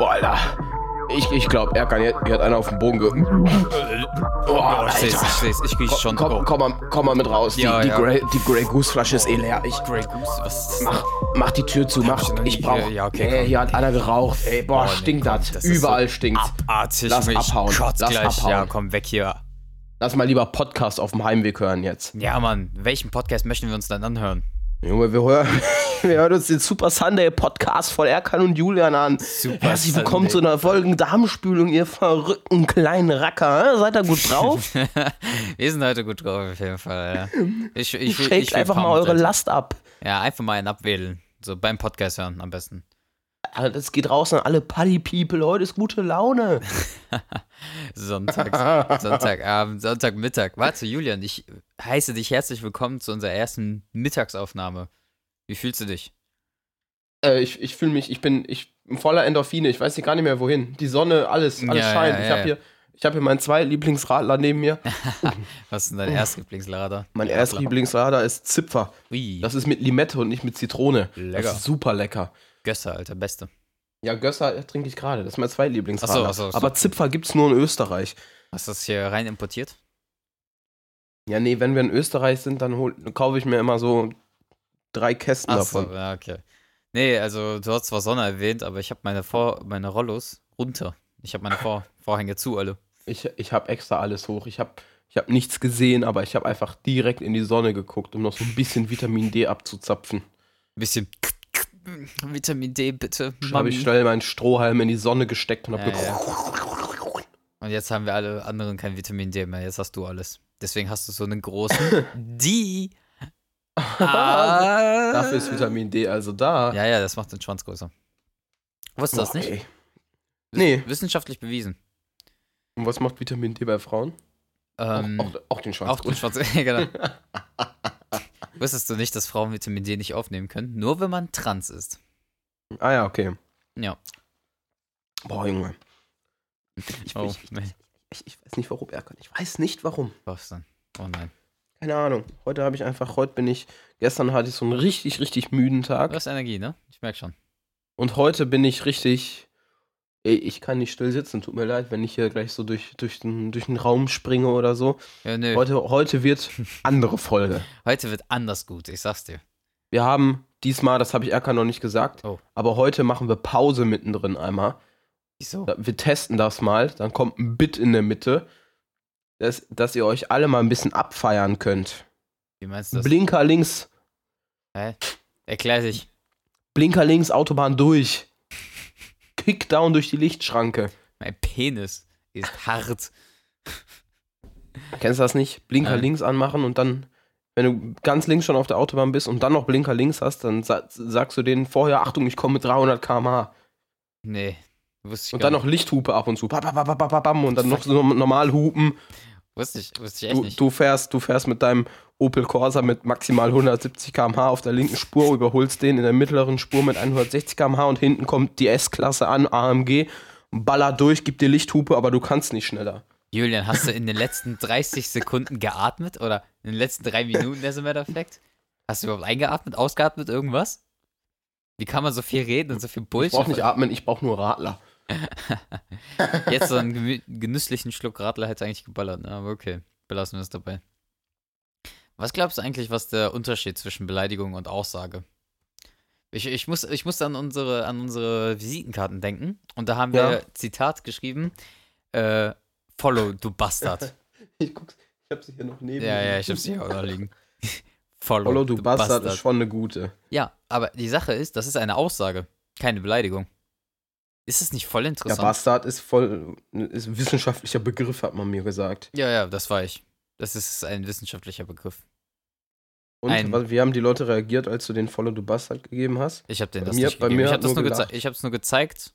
Boah, Alter. Ich, ich glaube, er kann, hier, hier hat einer auf den Boden ge... Oh, ich seh's, ich seh's, ich riech schon. Komm, komm, mal, komm mal mit raus. Die, Ja, die, ja. Grey, die Grey Goose Flasche ist eh leer. Ich, Grey Goose, was ist das? mach, mach die Tür zu. Mach, ich noch ich nie- brauch... ja, okay, ey, komm. hier hat einer geraucht. Ey, boah, Oh, nee, stinkt komm, das. das ist Überall so stinkt's. Abartig. Lass ich abhauen, kotz lass gleich. abhauen. Ja, komm, weg hier. Lass mal lieber Podcast auf dem Heimweg hören jetzt. Ja, Mann, welchen Podcast möchten wir uns dann anhören? Junge, wir hören, wir hören uns den Super Sunday Podcast von Erkan und Julian an. Super Herzlich willkommen Sunday. zu einer Folge Darmspülung, ihr verrückten kleinen Racker. Seid ihr gut drauf? wir sind heute gut drauf, auf jeden Fall. Ja. Ich, ich, ich will einfach mal eure. Last ab. Ja, einfach mal einen abwählen. So beim Podcast hören am besten. Alter, Das geht raus an alle Party-People. Heute ist gute Laune. Sonntag, Sonntagabend, Sonntagmittag. Warte, Julian, ich heiße dich herzlich willkommen zu unserer ersten Mittagsaufnahme. Wie fühlst du dich? Äh, ich ich fühle mich, ich bin, ich bin voller Endorphine. Ich weiß hier gar nicht mehr wohin. Die Sonne, alles, alles Ja, scheint. ja, ich ja, habe ja. hier, ich habe hier meinen zwei Lieblingsradler neben mir. Was ist denn dein Erstlieblingslader? Mein Ja, erster klar. Lieblingsradler ist Zipfer. Ui, Das ist mit Limette und nicht mit Zitrone. Lecker. Das ist super lecker. Gösser, Alter, beste. Ja, Gösser trinke ich gerade. Das ist mein zwei Lieblingsradler. Ach so, ach so, Aber Zipfer gibt es nur in Österreich. Hast du das hier rein importiert? Ja, nee, wenn wir in Österreich sind, dann, hol, dann kaufe ich mir immer so drei Kästen Ach so, davon. ja, okay. Nee, also du hast zwar Sonne erwähnt, aber ich habe meine, Vor meine Rollos runter. Ich habe meine Vor Vorhänge zu, alle. Ich, ich habe extra alles hoch. Ich habe ich hab nichts gesehen, aber ich habe einfach direkt in die Sonne geguckt, um noch so ein bisschen Vitamin D abzuzapfen. Bisschen Vitamin D, bitte. Habe ich schnell meinen Strohhalm in die Sonne gesteckt und habe Ja, ja. Und jetzt haben wir alle anderen kein Vitamin D mehr. Jetzt hast du alles. Deswegen hast du so einen großen D. Ah. Dafür ist Vitamin D also da. Ja, ja, das macht den Schwanz größer. Wusstest du das Boah, nicht? Nee. Wissenschaftlich bewiesen. Und was macht Vitamin D bei Frauen? Ähm, auch, auch, auch den Schwanz. Auch den Schwarz. Ja, genau. Wusstest du nicht, dass Frauen Vitamin D nicht aufnehmen können? Nur wenn man trans ist. Ah ja, okay. Ja. Boah, Junge. Ich, Oh, ich, ich, ich weiß nicht, warum er kann. Ich weiß nicht, warum. Was dann? Oh nein. Keine Ahnung. Heute habe ich einfach, heute bin ich, gestern hatte ich so einen richtig, richtig müden Du Tag. hast Energie, ne? Ich merk schon. Und heute bin ich richtig, ey, ich kann nicht still sitzen. Tut mir leid, wenn ich hier gleich so durch, durch, den, durch den Raum springe oder so. Ja, nö. Heute, heute wird andere Folge. Heute wird anders gut, ich sag's dir. Wir haben diesmal, das habe ich Erkan noch nicht gesagt, Oh. aber heute machen wir Pause mittendrin einmal. Wieso? Wir testen das mal. Dann kommt ein Bit in der Mitte, dass, dass ihr euch alle mal ein bisschen abfeiern könnt. Wie meinst du das? Blinker links, Hä? Erklär dich. Blinker links, Autobahn durch. Kickdown durch die Lichtschranke. Mein Penis ist hart. Kennst du das nicht? Blinker Nein. links anmachen und dann, wenn du ganz links schon auf der Autobahn bist und dann noch Blinker links hast, dann sa sagst du denen vorher, Achtung, ich komme mit 300 km/h. Nee. Wusste ich Und dann noch Lichthupe ab und zu. Bam, bam, bam, und dann noch so normal hupen. Wusste ich, wusste ich echt Du, nicht. du, fährst, du fährst mit deinem Opel Corsa mit maximal 170 km/h auf der linken Spur, überholst den in der mittleren Spur mit 160 km/h und hinten kommt die S-Klasse an, AMG, ballert durch, gibt dir Lichthupe, aber du kannst nicht schneller. Julian, hast du in den letzten 30 Sekunden geatmet? Oder in den letzten drei Minuten, der Effekt? Hast du überhaupt eingeatmet, ausgeatmet, irgendwas? Wie kann man so viel reden und so viel Ich Bullshit? brauch nicht atmen, ich brauch nur Radler. Jetzt so einen genüsslichen Schluck Radler hätte eigentlich geballert, ne? aber okay, belassen wir es dabei. Was glaubst du eigentlich, was der Unterschied zwischen Beleidigung und Aussage? Ich, ich, muss, ich muss an unsere, an unsere Visitenkarten denken und da haben wir Ja. Zitat geschrieben, äh, follow, du Bastard. Ich guck's, ich hab sie hier noch neben ja, mir. ja, ich hab's hier auch da liegen. follow, Follow, du Bastard, ist schon eine gute. Ja, aber die Sache ist, das ist eine Aussage, keine Beleidigung. Ist es nicht voll Ja, interessant? Bastard ist voll, ist ein wissenschaftlicher Begriff, hat man mir gesagt. ja, ja, das war ich. Das ist ein wissenschaftlicher Begriff. Und Ein- wie haben die Leute reagiert, als du den Follow, du Bastard gegeben hast? Ich habe den Bei das mir- nicht bei gegeben. mir ich habe das, nur geze nur gezeigt,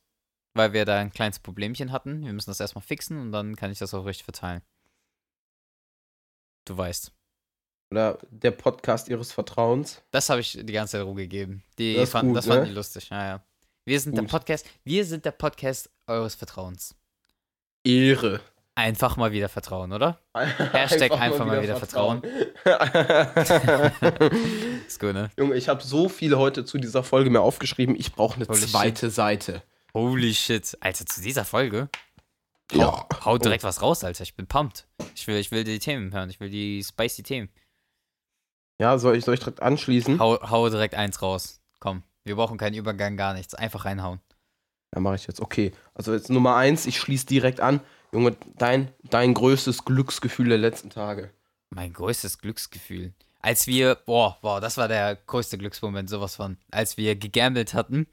weil wir da ein kleines Problemchen hatten. Wir müssen das erstmal fixen und dann kann ich das auch richtig verteilen. Du weißt. Oder der Podcast ihres Vertrauens? Das habe ich die ganze Zeit rumgegeben. Die Das fanden, gut, das fanden ne? die lustig. Ja, ja. Wir sind der Gut. Podcast, wir sind der Podcast eures Vertrauens. Ehre. Einfach mal wieder vertrauen, oder? Hashtag einfach mal wieder Ist gut, ne? Junge, ich habe so viel heute zu dieser Folge mir aufgeschrieben. Ich brauche eine Holy zweite Seite. Holy shit. Alter, zu dieser Folge? Ja. Hau direkt was raus, Alter. Ich bin pumped. Ich will, ich will die Themen hören. Ich will die spicy Themen. Ja, soll ich, soll ich direkt anschließen? Hau, hau direkt eins raus. Komm. Wir brauchen keinen Übergang, gar nichts. Einfach reinhauen. Ja, mache ich jetzt. Okay. Also jetzt Nummer eins, ich schließe direkt an. Junge, dein, dein größtes Glücksgefühl der letzten Tage. Mein größtes Glücksgefühl. Als wir, boah, boah, das war der größte Glücksmoment, sowas von. Als wir gegambelt hatten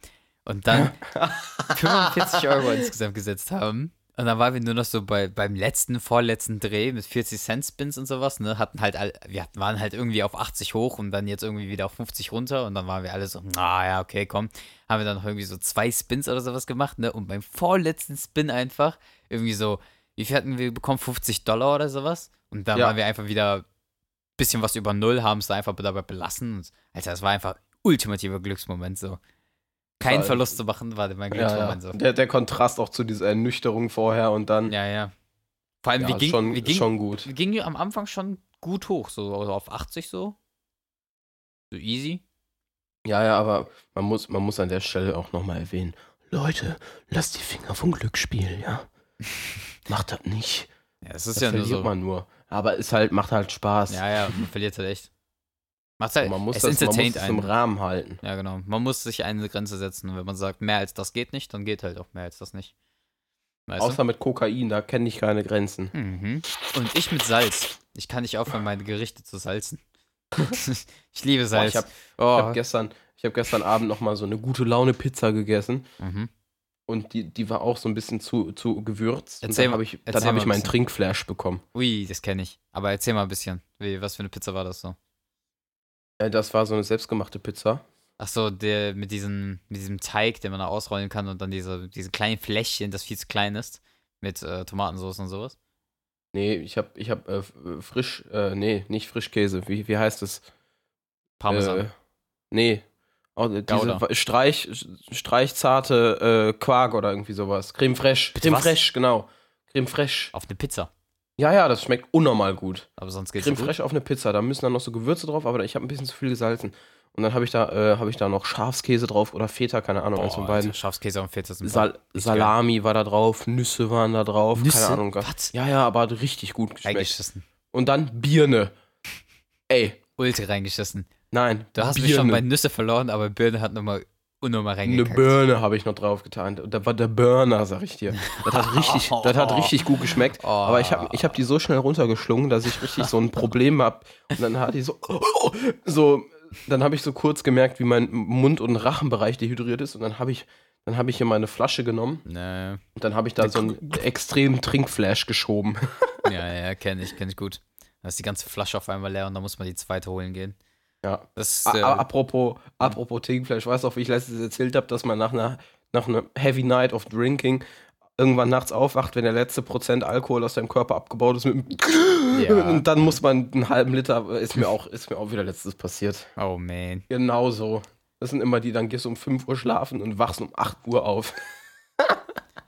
und dann 45 Euro insgesamt gesetzt haben. Und dann waren wir nur noch so bei, beim letzten, vorletzten Dreh mit 40 Cent Spins und sowas, ne? Hatten halt, all, wir waren halt irgendwie auf 80 hoch und dann jetzt irgendwie wieder auf 50 runter und dann waren wir alle so, ah ja, okay, komm. Haben wir dann noch irgendwie so zwei Spins oder sowas gemacht, ne? Und beim vorletzten Spin einfach irgendwie so, wie viel hatten wir bekommen? 50 Dollar oder sowas? Und dann Ja. waren wir einfach wieder ein bisschen was über Null, haben es da einfach dabei belassen. Und, Alter, das war einfach ultimativer Glücksmoment so. Keinen Verlust zu machen, war mein Ja, ja. Glücksmoment so. Der, der Kontrast auch zu dieser Ernüchterung vorher und dann. Ja, ja. Vor allem, Ja, wir, gingen, schon, wir, gingen, schon gut. wir gingen ja am Anfang schon gut hoch, so also auf 80 so. So easy. Ja, ja, aber man muss, man muss an der Stelle auch nochmal erwähnen. Leute, lasst die Finger vom Glücksspiel, ja? Macht das nicht. Ja, es ist Das ja nur verliert so. man nur. Aber es halt, macht halt Spaß. Ja, ja, man verliert halt echt. Macht's halt, man muss es das, man muss entertaint es im einen. Rahmen halten. Ja, genau. Man muss sich eine Grenze setzen. Und wenn man sagt, mehr als das geht nicht, dann geht halt auch mehr als das nicht. Weißt Außer mit Kokain, da kenne ich keine Grenzen. du? Mhm. Und ich mit Salz. Ich kann nicht aufhören, meine Gerichte zu salzen. ich liebe Salz. ich habe oh. hab gestern, ich hab gestern Abend nochmal so eine gute Laune Pizza gegessen. mhm. Und die, die war auch so ein bisschen zu, zu gewürzt. Erzähl und dann habe ich, dann hab ich ein meinen. Trinkflash bekommen. Ui, das kenne ich. Aber erzähl mal ein bisschen. Wie, was für eine Pizza war das so? Äh, Das war so eine selbstgemachte Pizza. Ach so, der mit diesem, mit diesem Teig, den man da ausrollen kann und dann diese, diese kleinen Fläschchen, das viel zu klein ist, mit äh, Tomatensauce und sowas. Nee, ich habe ich hab, äh, frisch, äh, nee, nicht Frischkäse. Wie, wie heißt es? Parmesan. Äh, nee. Oh, diese Gouda. Streich, streichzarte äh, Quark oder irgendwie sowas. Creme fraiche. Creme fraiche, genau. Creme fraiche. Auf eine Pizza. Ja, ja, das schmeckt unnormal gut. Aber sonst geht's Creme gut. fraiche auf eine Pizza. Da müssen dann noch so Gewürze drauf, aber ich habe ein bisschen zu viel gesalzen. Und dann habe ich da, äh, habe ich da noch Schafskäse drauf oder Feta, keine Ahnung, eins von Boah, beiden. Alter, Schafskäse und Feta sind Sal Salami war da drauf, Nüsse waren da drauf, Nüsse? keine Ahnung. Was? Ja, ja, aber hat richtig gut geschmeckt. Und dann Birne. Ey, Ultra reingeschissen. nein. Du hast mich Birne. schon bei Nüsse verloren, aber Birne hat nochmal unnormal Eine reingekackt. Birne habe ich noch drauf getan. Und da war der Burner, sag ich dir. Das hat richtig, das hat richtig gut geschmeckt. Oh. Aber ich habe ich hab die so schnell runtergeschlungen, dass ich richtig so ein Problem habe. Und dann hat die so, so, dann habe ich so kurz gemerkt, wie mein Mund- und Rachenbereich dehydriert ist. Und dann habe ich, dann habe ich hier meine Flasche genommen Nee. und dann habe ich da so einen extremen Trinkflash geschoben. Ja, ja, kenne ich, kenne ich gut. Da ist die ganze Flasche auf einmal leer und dann muss man die zweite holen gehen. Ja. Das ist, a- apropos, apropos Trinkflash, weißt du, auch, wie ich letztens erzählt habe, dass man nach einer, nach einer Heavy Night of Drinking irgendwann nachts aufwacht, wenn der letzte Prozent Alkohol aus deinem Körper abgebaut ist. Mit Ja. Und dann muss man einen halben Liter, ist mir auch, ist mir auch wieder letztes passiert. oh man. Genau so. Das sind immer die, dann gehst du um 5 Uhr schlafen und wachst um 8 Uhr auf.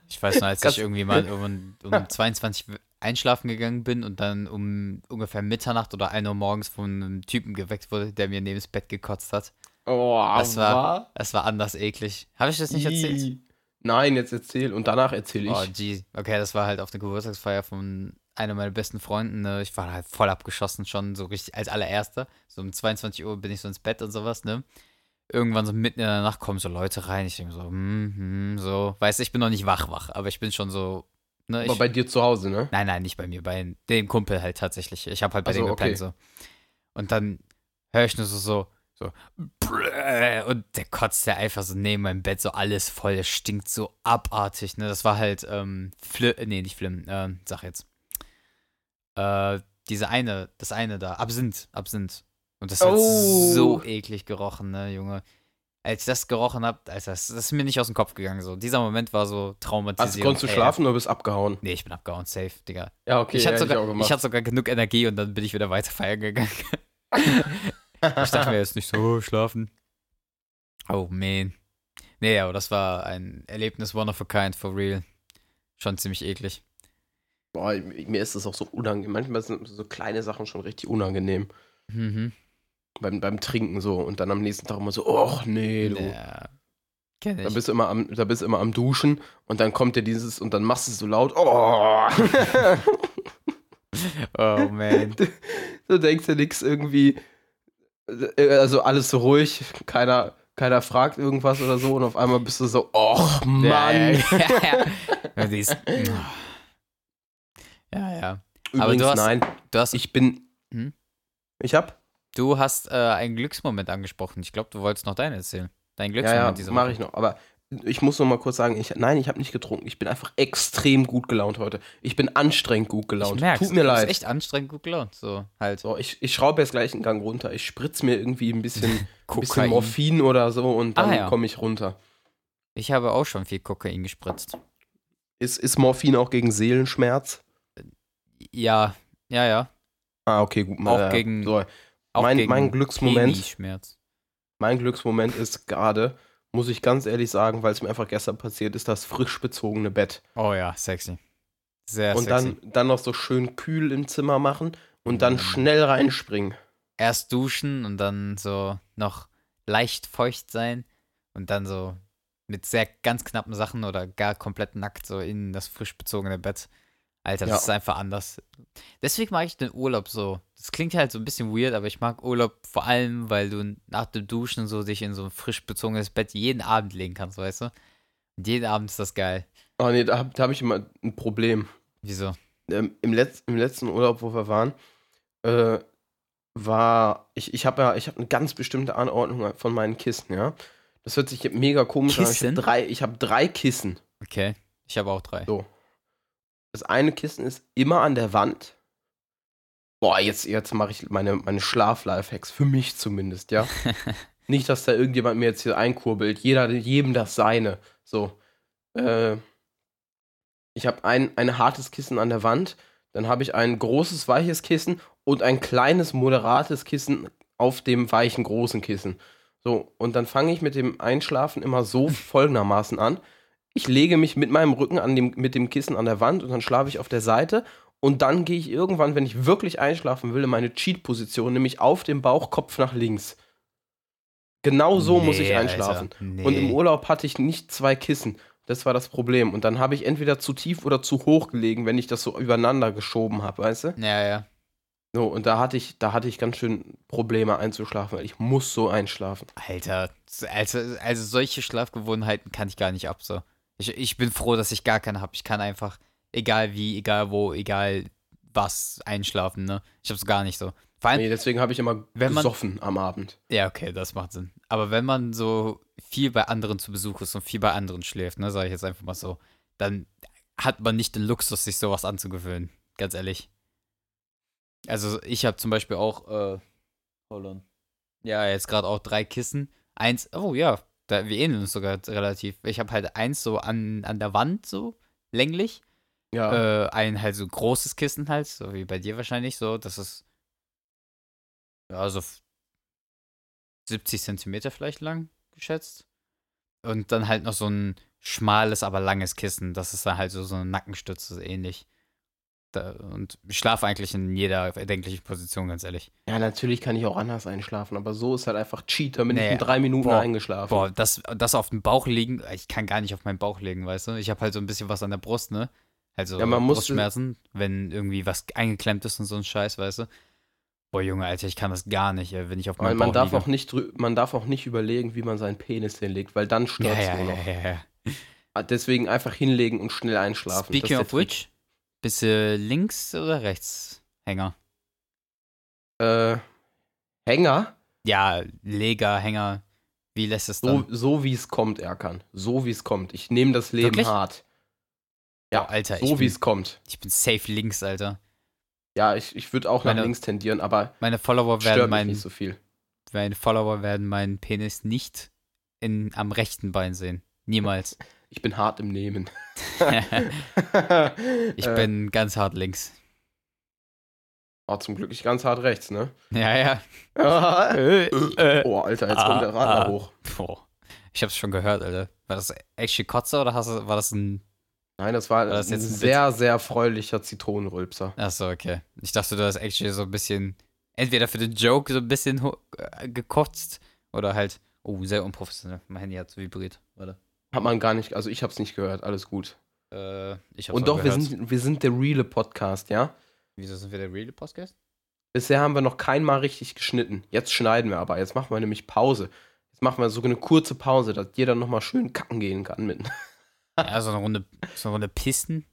Ich weiß noch, als ich irgendwie mal um, um 22 einschlafen gegangen bin und dann um ungefähr Mitternacht oder 1 Uhr morgens von einem Typen geweckt wurde, der mir neben das Bett gekotzt hat. Oh, Das war- Das war anders eklig. Habe ich das nicht erzählt? Nein, jetzt erzähl und danach erzähle ich. Oh, gee. Okay, das war halt auf der Geburtstagsfeier von einer meiner besten Freunden. Ne? Ich war halt voll abgeschossen schon, so richtig als allererster. So um 22 Uhr bin ich so ins Bett und sowas, ne? Irgendwann so mitten in der Nacht kommen so Leute rein. Ich denke so, hm, hm, so. Weißt du, ich bin noch nicht wach, wach, aber ich bin schon so. Ne, Aber ich, bei dir zu Hause, ne? Nein, nein, nicht bei mir, bei dem Kumpel halt tatsächlich. Ich habe halt bei Ach so, dem gepennt okay. so. Und dann höre ich nur so, so, so, und der kotzt der einfach so neben meinem Bett so alles voll, das stinkt so abartig, ne? Das war halt, ähm, Fli nee, nicht Flim, ähm, sag jetzt. Äh, diese eine, das eine da, Absinth, Absinth. Und das hat Oh. so eklig gerochen, ne, Junge. Als ich das gerochen hab, Alter, das, das ist mir nicht aus dem Kopf gegangen, so. Dieser Moment war so traumatisierend. Also konntest du Ey, schlafen oder bist abgehauen? Nee, ich bin abgehauen, safe, Digga. Ja, okay. ich, ja, hatte hätte sogar, ich, gemacht. hatte sogar genug Energie und dann bin ich wieder weiter feiern gegangen. ich dachte mir jetzt nicht so, oh, schlafen. Oh, man. Nee, aber das war ein Erlebnis one of a kind, for real. Schon ziemlich eklig. Boah, mir ist das auch so unangenehm. Manchmal sind so kleine Sachen schon richtig unangenehm. Mhm. Beim, beim Trinken so. Und dann am nächsten Tag immer so, och nee, du. Ja. Kenn Da ich. bist du immer am, da bist du immer am Duschen und dann kommt dir dieses und dann machst du es so laut. Oh! Oh man. du denkst dir nichts irgendwie. äh, Also alles so ruhig, keiner, keiner fragt irgendwas oder so und auf einmal bist du so, oh Mann. Ja, ja, ja. Ja. Aber Übrigens, du hast- nein, Du hast, ich bin. Hm? Ich hab? Du hast äh, einen Glücksmoment angesprochen. Ich glaube, du wolltest noch deinen erzählen. Dein Ja, Glücksmoment ja, diese mache Woche. ich noch. Aber ich muss noch mal kurz sagen, ich, nein, ich habe nicht getrunken. Ich bin einfach extrem gut gelaunt heute. Ich bin anstrengend gut gelaunt. Ich merk's, Tut mir du bist leid. echt anstrengend gut gelaunt. So, halt. So, ich, ich schraube jetzt gleich einen Gang runter. Ich spritze mir irgendwie ein bisschen, ein bisschen Kokain. Morphin oder so und dann Ah, ja. komme ich runter. Ich habe auch schon viel Kokain gespritzt. Ist, ist Morphin auch gegen Seelenschmerz? Ja, ja, ja. Ah, okay, gut. Auch äh, gegen- So, Auch mein, mein Glücksmoment, mein Glücksmoment ist gerade, muss ich ganz ehrlich sagen, weil es mir einfach gestern passiert ist, das frisch bezogene Bett. Oh ja, sexy. Sehr und sexy. dann, dann noch so schön kühl im Zimmer machen und dann Mm. schnell reinspringen. Erst duschen und dann so noch leicht feucht sein und dann so mit sehr ganz knappen Sachen oder gar komplett nackt so in das frisch bezogene Bett. Alter, das Ja. ist einfach anders. Deswegen mag ich den Urlaub so. Das klingt halt so ein bisschen weird, aber ich mag Urlaub vor allem, weil du nach dem Duschen so dich in so ein frisch bezogenes Bett jeden Abend legen kannst, weißt du? Und jeden Abend ist das geil. Oh nee, da, hab- da habe ich immer ein Problem. Wieso? ähm, im, Letz-, im letzten Urlaub, wo wir waren, äh, war, ich, ich habe ja, ich habe eine ganz bestimmte Anordnung von meinen Kissen, ja. Das hört sich mega komisch an. aber Ich Kissen? habe drei, ich hab drei Kissen. Okay. Ich habe auch drei. So. Das eine Kissen ist immer an der Wand. Boah, jetzt, jetzt mache ich meine, meine Schlaf-Lifehacks, für mich zumindest, ja. Nicht, dass da irgendjemand mir jetzt hier einkurbelt. Jeder, jedem das seine. So. Äh, ich habe ein, ein hartes Kissen an der Wand, dann habe ich ein großes, weiches Kissen und ein kleines, moderates Kissen auf dem weichen, großen Kissen. So, und dann fange ich mit dem Einschlafen immer so folgendermaßen an. Ich lege mich mit meinem Rücken an dem, mit dem Kissen an der Wand und dann schlafe ich auf der Seite. Und dann gehe ich irgendwann, wenn ich wirklich einschlafen will, in meine Cheat-Position, nämlich auf dem Bauch, Kopf nach links. Genau so muss ich Nee, einschlafen. Alter. Nee. Und im Urlaub hatte ich nicht zwei Kissen. Das war das Problem. Und dann habe ich entweder zu tief oder zu hoch gelegen, wenn ich das so übereinander geschoben habe, weißt du? Ja, ja. So, und da hatte ich, da hatte ich ganz schön Probleme einzuschlafen, weil ich muss so einschlafen. Alter, also, also solche Schlafgewohnheiten kann ich gar nicht ab. So. Ich, ich bin froh, dass ich gar keine habe. Ich kann einfach, egal wie, egal wo, egal was, einschlafen, ne? Ich hab's gar nicht so. Vor allem, Nee, deswegen habe ich immer Wenn man- gesoffen am Abend. ja, okay, das macht Sinn. Aber wenn man so viel bei anderen zu Besuch ist und viel bei anderen schläft, ne, sage ich jetzt einfach mal so, dann hat man nicht den Luxus, sich sowas anzugewöhnen. Ganz ehrlich. Also ich habe zum Beispiel auch, äh, hold on. Ja, jetzt gerade auch drei Kissen. Eins, oh ja, da, wir ähneln uns sogar relativ. Ich habe halt eins so an, an der Wand, so länglich. Ja. Äh, ein halt so großes Kissen halt, so wie bei dir wahrscheinlich so. Das ist, ja, so f- 70 Zentimeter vielleicht lang geschätzt. Und dann halt noch so ein schmales, aber langes Kissen. Das ist dann halt so, so eine Nackenstütze, so ähnlich. Da, und ich schlafe eigentlich in jeder erdenklichen Position, ganz ehrlich. ja, natürlich kann ich auch anders einschlafen, aber so ist halt einfach Cheat. Da bin ich Nee, in drei Minuten boah, eingeschlafen. Boah, das, das auf dem Bauch liegen, ich kann gar nicht auf meinen Bauch legen, weißt du? Ich habe halt so ein bisschen was an der Brust, ne? Also Ja, man muss- Brustschmerzen, wenn irgendwie was eingeklemmt ist und so ein Scheiß, weißt du? Boah, Junge, Alter, ich kann das gar nicht, ey, wenn ich auf Man, meinem man, Bauch darf liege. auch nicht, man darf auch nicht überlegen, wie man seinen Penis hinlegt, weil dann ja, stört es ja, ja, noch. ja, ja. Ah, Deswegen einfach hinlegen und schnell einschlafen. Speaking of which, bist du links oder rechts Hänger? Äh, Hänger, Ja, Leger, Hänger, wie lässt es so, dann? so wie es kommt, Erkan. So wie es kommt. Ich nehme das Leben Wirklich? hart. Boah, Alter, so wie es kommt. ich bin safe links, Alter. Ja, ich, ich würde auch nach Meine- links tendieren, aber Meine Follower werden meinen nicht so viel. meine Follower werden meinen Penis nicht in, am rechten Bein sehen. Niemals. Ich bin hart im Nehmen. ich Äh, bin ganz hart links. Oh, zum Glück nicht ganz hart rechts, ne? Ja, ja. oh, oh. Alter, jetzt Ah, kommt der Radler ah. hoch. Boah. Ich hab's schon gehört, Alter. War das actually Kotze oder du, war das ein. Nein, das war, War das ein jetzt ein sehr, sehr freulicher Zitronenrülpser. Achso, okay. Ich dachte, du hast actually so ein bisschen. Entweder für den Joke so ein bisschen äh, gekotzt oder halt Oh, sehr unprofessionell. Mein Handy hat so vibriert. Warte. Hat man gar nicht, also ich hab's nicht gehört, alles gut. Äh, ich hab's Und doch, wir gehört. sind, wir sind der reale Podcast, ja? Wieso sind wir der Real Podcast? Bisher haben wir noch keinmal richtig geschnitten. Jetzt schneiden wir aber. Jetzt machen wir nämlich Pause. Jetzt machen wir so eine kurze Pause, dass jeder nochmal schön kacken gehen kann mit. Ja, so eine Runde, so eine Runde Pissen.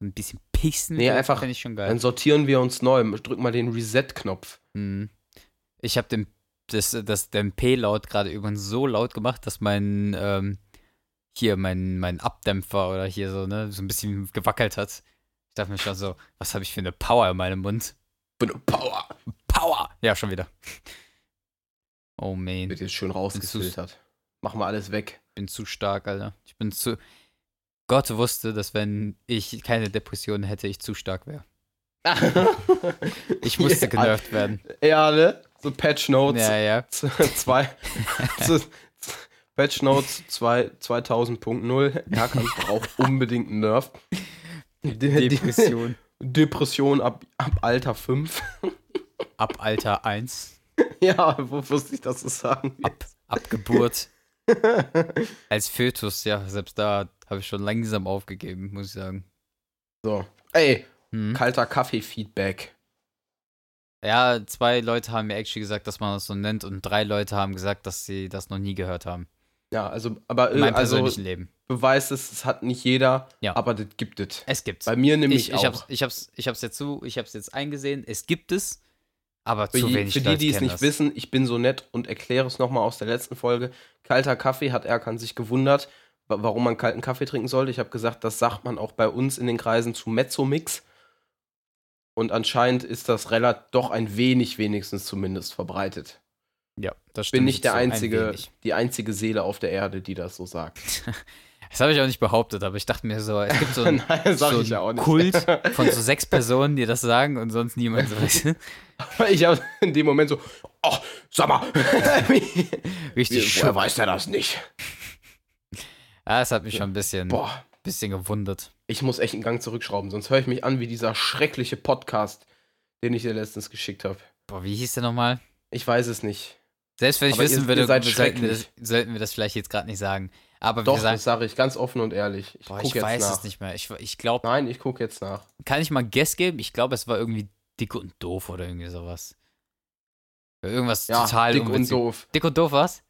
So ein bisschen Pissen. Nee, einfach- ich schon geil. Dann sortieren wir uns neu. Drück mal den Reset-Knopf. Mhm. Ich habe den, das, das, den P-Laut gerade übrigens so laut gemacht, dass mein, ähm, hier, mein, mein Abdämpfer oder hier so, ne, so ein bisschen gewackelt hat. Ich dachte mir schon so, was habe ich für eine Power in meinem Mund? Für eine Power. Power! Ja, schon wieder. Oh man, Wird jetzt schön rausgefiltert. Machen wir alles weg. ich bin zu stark, Alter. Ich bin zu. Gott wusste, dass wenn ich keine Depression hätte, ich zu stark wäre. Ich musste genervt werden. Ja, ne? So Patch Notes Ja, ja. zwei. Patch Notes 2 2000.0 Erkan braucht unbedingt einen Nerf. Depression. Depression ab, ab Alter 5. Ab Alter 1. ja, wo wusste ich, dass du sagen Ab, ab Geburt. Als Fötus, ja, selbst da habe ich schon langsam aufgegeben, muss ich sagen. So. Ey, Hm. kalter Kaffee-Feedback. Ja, zwei Leute haben mir actually gesagt, dass man das so nennt und drei Leute haben gesagt, dass sie das noch nie gehört haben. Ja, also, aber In äh, meinem also persönlichen Leben. beweist es, es hat nicht jeder, Ja. aber das gibt es. Es gibt's. Bei mir nämlich ich, auch. ich, hab's, ich, hab's, ich hab's jetzt zu, ich hab's jetzt eingesehen, es gibt es, aber Für, zu die, wenig für die, Leute die es nicht das. wissen, ich bin so nett und erkläre es nochmal aus der letzten Folge. Kalter Kaffee hat Erkan sich gewundert, wa- warum man kalten Kaffee trinken sollte. Ich habe gesagt, das sagt man auch bei uns in den Kreisen zu Mezzomix. Und anscheinend ist das relativ doch ein wenig wenigstens zumindest verbreitet. Ja, das Ich stimmt. bin nicht der ein einzige, wenig. die einzige Seele auf der Erde, die das so sagt. Das habe ich auch nicht behauptet, aber ich dachte mir so, es gibt so einen, Nein, so einen. Kult von so sechs Personen, die das sagen und sonst niemand so. weißt du? ich habe in dem Moment so, oh, sag mal, wie, Richtig woher weiß der das nicht? Ja, es hat mich schon ein bisschen, Boah, bisschen gewundert. ich muss echt einen Gang zurückschrauben, sonst höre ich mich an wie dieser schreckliche Podcast, den ich dir letztens geschickt habe. Boah, wie hieß der nochmal? Ich weiß es nicht. Selbst wenn ich Aber wissen ihr- würde, ihr sollten, wir das, sollten wir das vielleicht jetzt gerade nicht sagen. Aber Doch, wir sagen, das sage ich ganz offen und ehrlich. Ich boah, ich weiß nach. es nicht mehr. Ich, ich glaube, Nein, ich gucke jetzt nach. kann ich mal einen Guess geben? Ich glaube, es war irgendwie dick und doof oder irgendwie sowas. Irgendwas Ja, total dick und doof. Dick und doof was?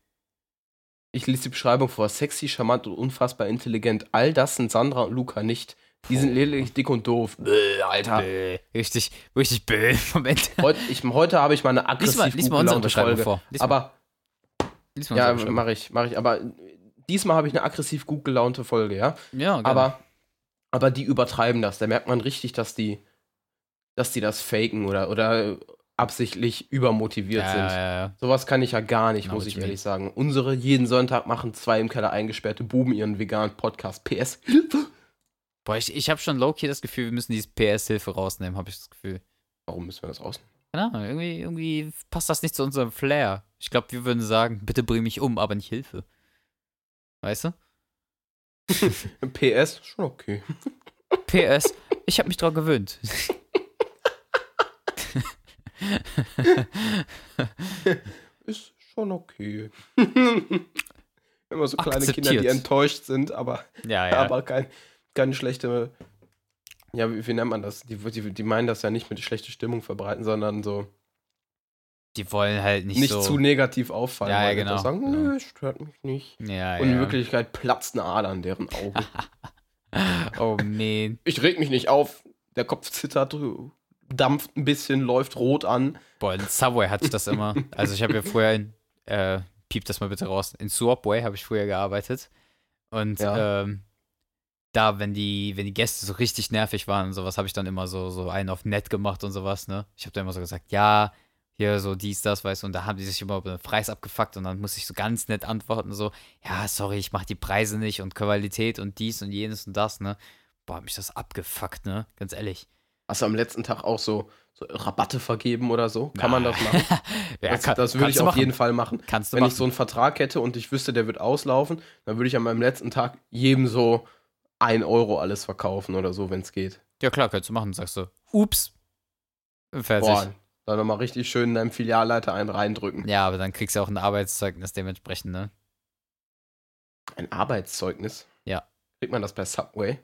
Ich lese die Beschreibung vor. Sexy, charmant und unfassbar intelligent. All das sind Sandra und Luca nicht. Die sind lediglich dick und doof. Bäh, Alter. Bäh. Richtig, richtig bäh. Moment. Heute, ich, heute habe ich mal eine Lies aggressiv mal, lies mal unsere Beschreibung Folge. vor. Lies mal, Aber lies mal ja, mache ich, mache ich. Aber diesmal habe ich eine aggressiv gut gelaunte Folge, ja. Ja, gerne. Aber, aber die übertreiben das. Da merkt man richtig, dass die, dass die das faken oder, oder absichtlich übermotiviert ja, sind. ja, ja. Sowas kann ich ja gar nicht, Genau, muss ich ehrlich sagen. Unsere jeden Sonntag machen zwei im Keller eingesperrte Buben ihren veganen Podcast. PS. Hilfe! Boah, ich, ich habe schon low-key das Gefühl, wir müssen dieses PS-Hilfe rausnehmen, habe ich das Gefühl. Warum müssen wir das rausnehmen? Keine Ahnung, irgendwie, irgendwie passt das nicht zu unserem Flair. Ich glaube, wir würden sagen, bitte bring mich um, aber nicht Hilfe. Weißt du? PS, schon okay. PS, ich habe mich dran gewöhnt. Ist schon okay. Immer so kleine Kinder, Akzeptiert. die enttäuscht sind, aber, ja, ja. aber kein, keine schlechte. Ja, wie, wie nennt man das? Die, die, die meinen das ja nicht mit schlechte Stimmung verbreiten, sondern so die wollen halt nicht, nicht, so. zu negativ auffallen. Ja, ja, genau, Sagen, genau. nö, stört mich nicht. ja, Und in ja. Wirklichkeit platzt eine Ader an deren Auge. Oh, man. ich reg mich nicht auf. Der Kopf zittert, dampft ein bisschen, läuft rot an. Boah, in Subway hatte ich das immer. Also ich habe ja früher in, äh, piep das mal bitte raus, in Subway habe ich früher gearbeitet. Und Ja. ähm, da, wenn die, wenn die Gäste so richtig nervig waren und sowas, habe ich dann immer so, so einen auf nett gemacht und sowas, ne? Ich habe dann immer so gesagt, ja, hier so dies, das, weißt du, und da haben die sich immer über den Preis abgefuckt und dann muss ich so ganz nett antworten, so, ja, sorry, ich mache die Preise nicht und Qualität und dies und jenes und das, ne? Boah, hat mich das abgefuckt, ne? Ganz ehrlich. Hast du am letzten Tag auch so, so Rabatte vergeben oder so? Kann man das Na. machen? ja, das, kann- das würde ich auf machen. jeden Fall machen. Kannst du Wenn machen. ich so einen Vertrag hätte und ich wüsste, der wird auslaufen, dann würde ich an meinem letzten Tag jedem so 1 Euro alles verkaufen oder so, wenn es geht. Ja, klar, kannst du machen. Sagst du, ups. Fertig. Boah, Dann nochmal richtig schön in deinem Filialleiter einen reindrücken. Ja, aber dann kriegst du auch ein Arbeitszeugnis dementsprechend, ne? Ein Arbeitszeugnis? Ja. Kriegt man das bei Subway?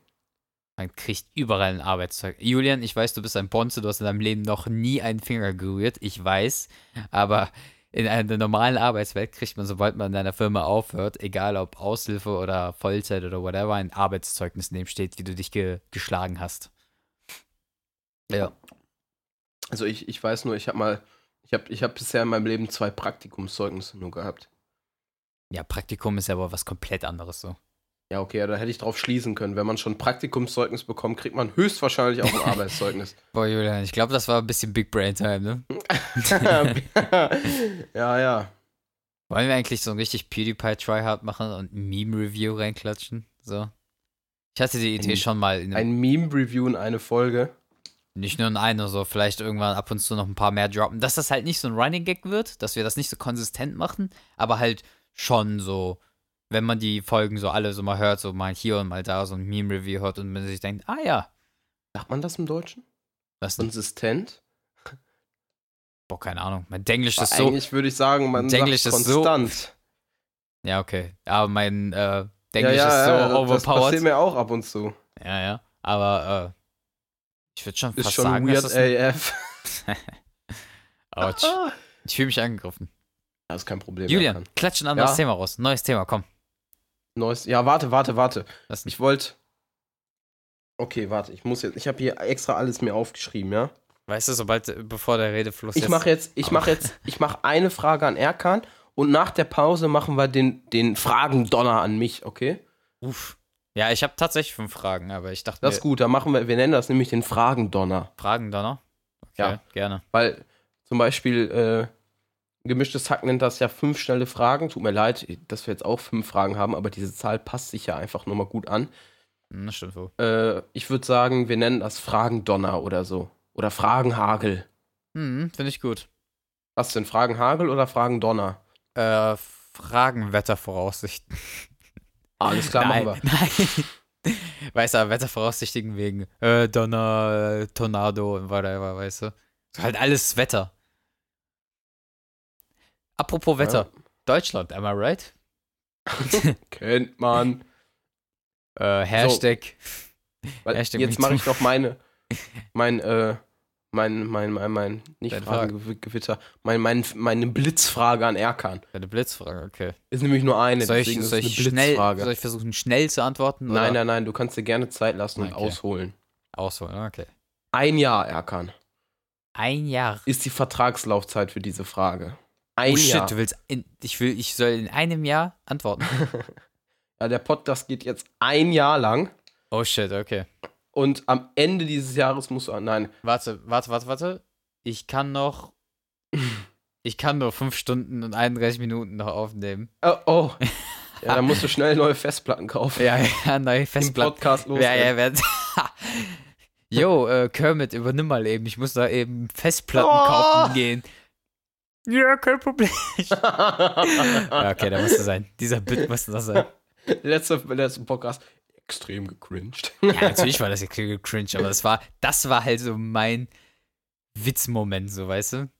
Man kriegt überall ein Arbeitszeugnis. Julian, ich weiß, du bist ein Bonze, du hast in deinem Leben noch nie einen Finger gerührt, ich weiß, aber in einer normalen Arbeitswelt kriegt man, sobald man in einer Firma aufhört, egal ob Aushilfe oder Vollzeit oder whatever, ein Arbeitszeugnis, in dem steht, wie du dich ge geschlagen hast. Ja. Also ich, ich weiß nur, ich habe mal, ich habe ich hab bisher in meinem Leben zwei Praktikumszeugnisse nur gehabt. Ja, Praktikum ist ja aber was komplett anderes so. Ja, okay, ja, da hätte ich drauf schließen können. Wenn man schon ein Praktikumszeugnis bekommt, kriegt man höchstwahrscheinlich auch ein Arbeitszeugnis. Boah, Julian, ich glaube, das war ein bisschen Big Brain Time, ne? ja, ja. Wollen wir eigentlich so ein richtig PewDiePie Tryhard machen und ein Meme-Review reinklatschen? So. Ich hatte die Idee Ein- schon mal in Ein Meme-Review in eine Folge. Nicht nur in eine, so vielleicht irgendwann ab und zu noch ein paar mehr droppen. Dass das halt nicht so ein Running Gag wird, dass wir das nicht so konsistent machen, aber halt schon so, wenn man die Folgen so alle so mal hört, so mal hier und mal da so ein Meme-Review hört und man sich denkt, ah ja, Sagt man das im Deutschen? was? Konsistent? Boah, keine Ahnung. Mein Denglisch ist so. Eigentlich würde ich sagen, man Englisch sagt ist so- konstant. Ja, okay. Aber mein äh, Denglisch ja, ja, ist so ja, Das overpowered. passiert mir auch ab und zu. Ja, ja. Aber äh, ich würde schon Ist fast schon sagen, weird dass das AF. Autsch. Ich fühle mich angegriffen. Das ist kein Problem. Julian, Erkan. klatsch ein anderes Ja? Thema raus. Neues Thema, komm. Neues. Ja, warte, warte, warte. Lass Ich wollte. Okay, warte, ich muss jetzt. Ich habe hier extra alles mir aufgeschrieben, ja? Weißt du, sobald, bevor der Redefluss Ich mache jetzt, ich mache jetzt, ich mache eine Frage an Erkan und nach der Pause machen wir den, den Fragendonner an mich, okay? Uff. Ja, ich habe tatsächlich fünf Fragen, aber ich dachte, Das ist gut, dann machen wir, wir nennen das nämlich den Fragendonner. Fragen da noch. Okay, Ja. gerne. Weil zum Beispiel, äh, gemischtes Hack nennt das ja fünf schnelle Fragen. Tut mir leid, dass wir jetzt auch fünf Fragen haben, aber diese Zahl passt sich ja einfach nochmal gut an. Hm, Das stimmt wohl. Äh, ich würde sagen, wir nennen das Fragendonner oder so. Oder Fragenhagel. Hm, finde ich gut. Was denn, Fragenhagel oder Fragendonner? Äh, Fragenwettervoraussichten. Alles klar, nein, machen wir. nein. Weißt du, Wettervoraussichten wegen äh, Donner, äh, Tornado und whatever, weißt du? So halt alles Wetter. Apropos Wetter. Deutschland, am I right? Kennt man. Äh, Hashtag. Weil Hashtag jetzt mache ich noch meine, mein, äh, mein, mein, mein, mein, nicht Deine Fragengewitter, mein, mein, meine Blitzfrage an Erkan. Eine Blitzfrage, okay. Ist nämlich nur eine, Soll ich, deswegen soll, ich schnell, soll ich versuchen, schnell zu antworten? nein, oder? nein, nein, du kannst dir gerne Zeit lassen und Okay. ausholen. Ausholen, okay. Ein Jahr, Erkan, Ein Jahr. ist die Vertragslaufzeit für diese Frage. Ein oh shit, Jahr. du willst in, ich will, ich soll in einem Jahr antworten. Ja, der Podcast geht jetzt ein Jahr lang Oh shit, okay. und am Ende dieses Jahres musst du, nein, Warte, warte, warte, warte. Ich kann noch. Ich kann nur 5 Stunden und 31 Minuten noch aufnehmen. oh, oh. ja, dann musst du schnell neue Festplatten kaufen. Ja, ja, neue Im Festplatten. Podcast los. Ja, ja, wer. Jo, äh, Kermit, übernimm mal eben. Ich muss da eben Festplatten Oh. kaufen gehen. Ja, kein Problem. ja, okay, da musste sein. Dieser Bit musste das sein. letzte, letzte Podcast extrem gecringed. Ja, natürlich war das ja cringe, aber das war, das war halt so mein Witzmoment, so, weißt du?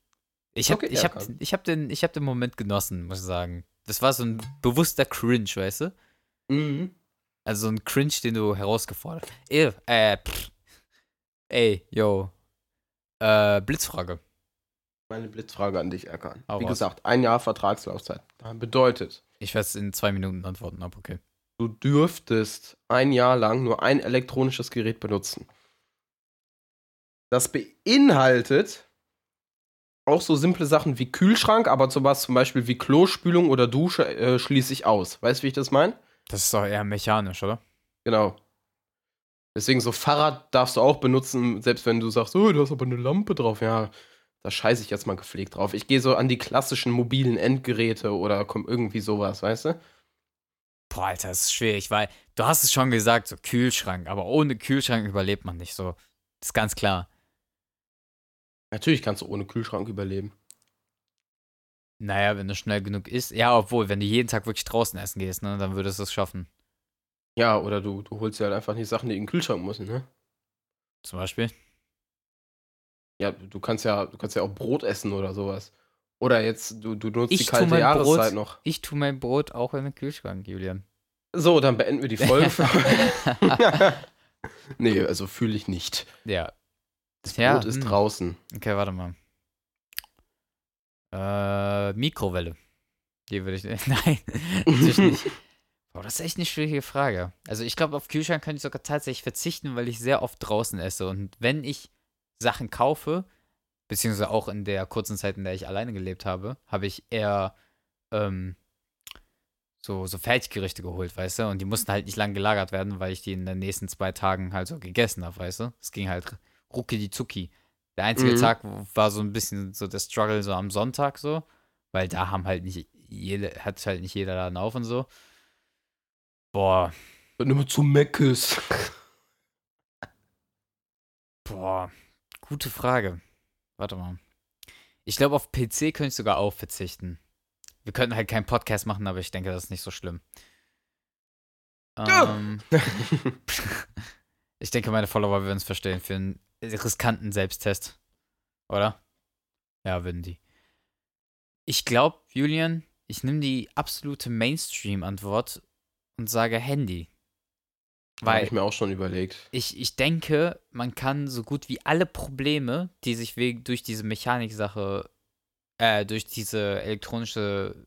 Ich hab, Okay, ich ja, hab, ich hab den, ich hab den Moment genossen, muss ich sagen. Das war so ein bewusster Cringe, weißt du? Mhm. Also so ein Cringe, den du herausgefordert hast. Ey, äh, pff. Ey, yo. Äh, Blitzfrage. Meine Blitzfrage an dich, Erkan. Wie gesagt, ein Jahr Vertragslaufzeit. Bedeutet, Ich werde es in zwei Minuten antworten, aber okay. du dürftest ein Jahr lang nur ein elektronisches Gerät benutzen. Das beinhaltet auch so simple Sachen wie Kühlschrank, aber sowas zum Beispiel wie Klospülung oder Dusche äh, schließe ich aus. Weißt du, wie ich das meine? Das ist doch eher mechanisch, oder? Genau. Deswegen so Fahrrad darfst du auch benutzen, selbst wenn du sagst, oh, du hast aber eine Lampe drauf. Ja, da scheiße ich jetzt mal gepflegt drauf. Ich gehe so an die klassischen mobilen Endgeräte oder komm irgendwie sowas, weißt du? Boah, Alter, das ist schwierig, weil du hast es schon gesagt, so Kühlschrank, aber ohne Kühlschrank überlebt man nicht so. Das ist ganz klar. Natürlich kannst du ohne Kühlschrank überleben. Naja, wenn du schnell genug isst. Ja, obwohl, wenn du jeden Tag wirklich draußen essen gehst, ne, dann würdest du es schaffen. Ja, oder du, du holst dir halt einfach nicht Sachen, die in den Kühlschrank müssen, ne? Zum Beispiel. Ja, du kannst ja, du kannst ja auch Brot essen oder sowas. Oder jetzt, du, du nutzt Ich die kalte Jahreszeit Brot- noch. Ich tue mein Brot auch in den Kühlschrank, Julian. So, dann beenden wir die Folge. nee, also fühle ich nicht. Ja. Das Ja, Brot ist hm. draußen. Okay, warte mal. Äh, Mikrowelle. Die würde ich. Nein, natürlich nicht. Boah, das ist echt eine schwierige Frage. Also ich glaube, auf Kühlschrank könnte ich sogar tatsächlich verzichten, weil ich sehr oft draußen esse. Und wenn ich Sachen kaufe, beziehungsweise auch in der kurzen Zeit, in der ich alleine gelebt habe, habe ich eher ähm, so, so Fertiggerichte geholt, weißt du? Und die mussten halt nicht lang gelagert werden, weil ich die in den nächsten zwei Tagen halt so gegessen habe, weißt du? Es ging halt rucki die zucki. Der einzige Mhm. Tag war so ein bisschen so der Struggle so am Sonntag so, weil da haben halt nicht jede, hat halt nicht jeder Laden auf und so. Boah, Dann immer zu Meckes. boah, gute Frage. Warte mal. Ich glaube, auf PC könnte ich sogar auch verzichten. Wir könnten halt keinen Podcast machen, aber ich denke, das ist nicht so schlimm. Ähm, ich denke, meine Follower würden es verstehen für einen riskanten Selbsttest. Oder? Ja, würden die. Ich glaube, Julian, ich nehme die absolute Mainstream-Antwort und sage Handy. Habe ich mir auch schon überlegt. ich, ich denke, man kann so gut wie alle Probleme, die sich wegen durch diese Mechaniksache, äh, durch diese elektronische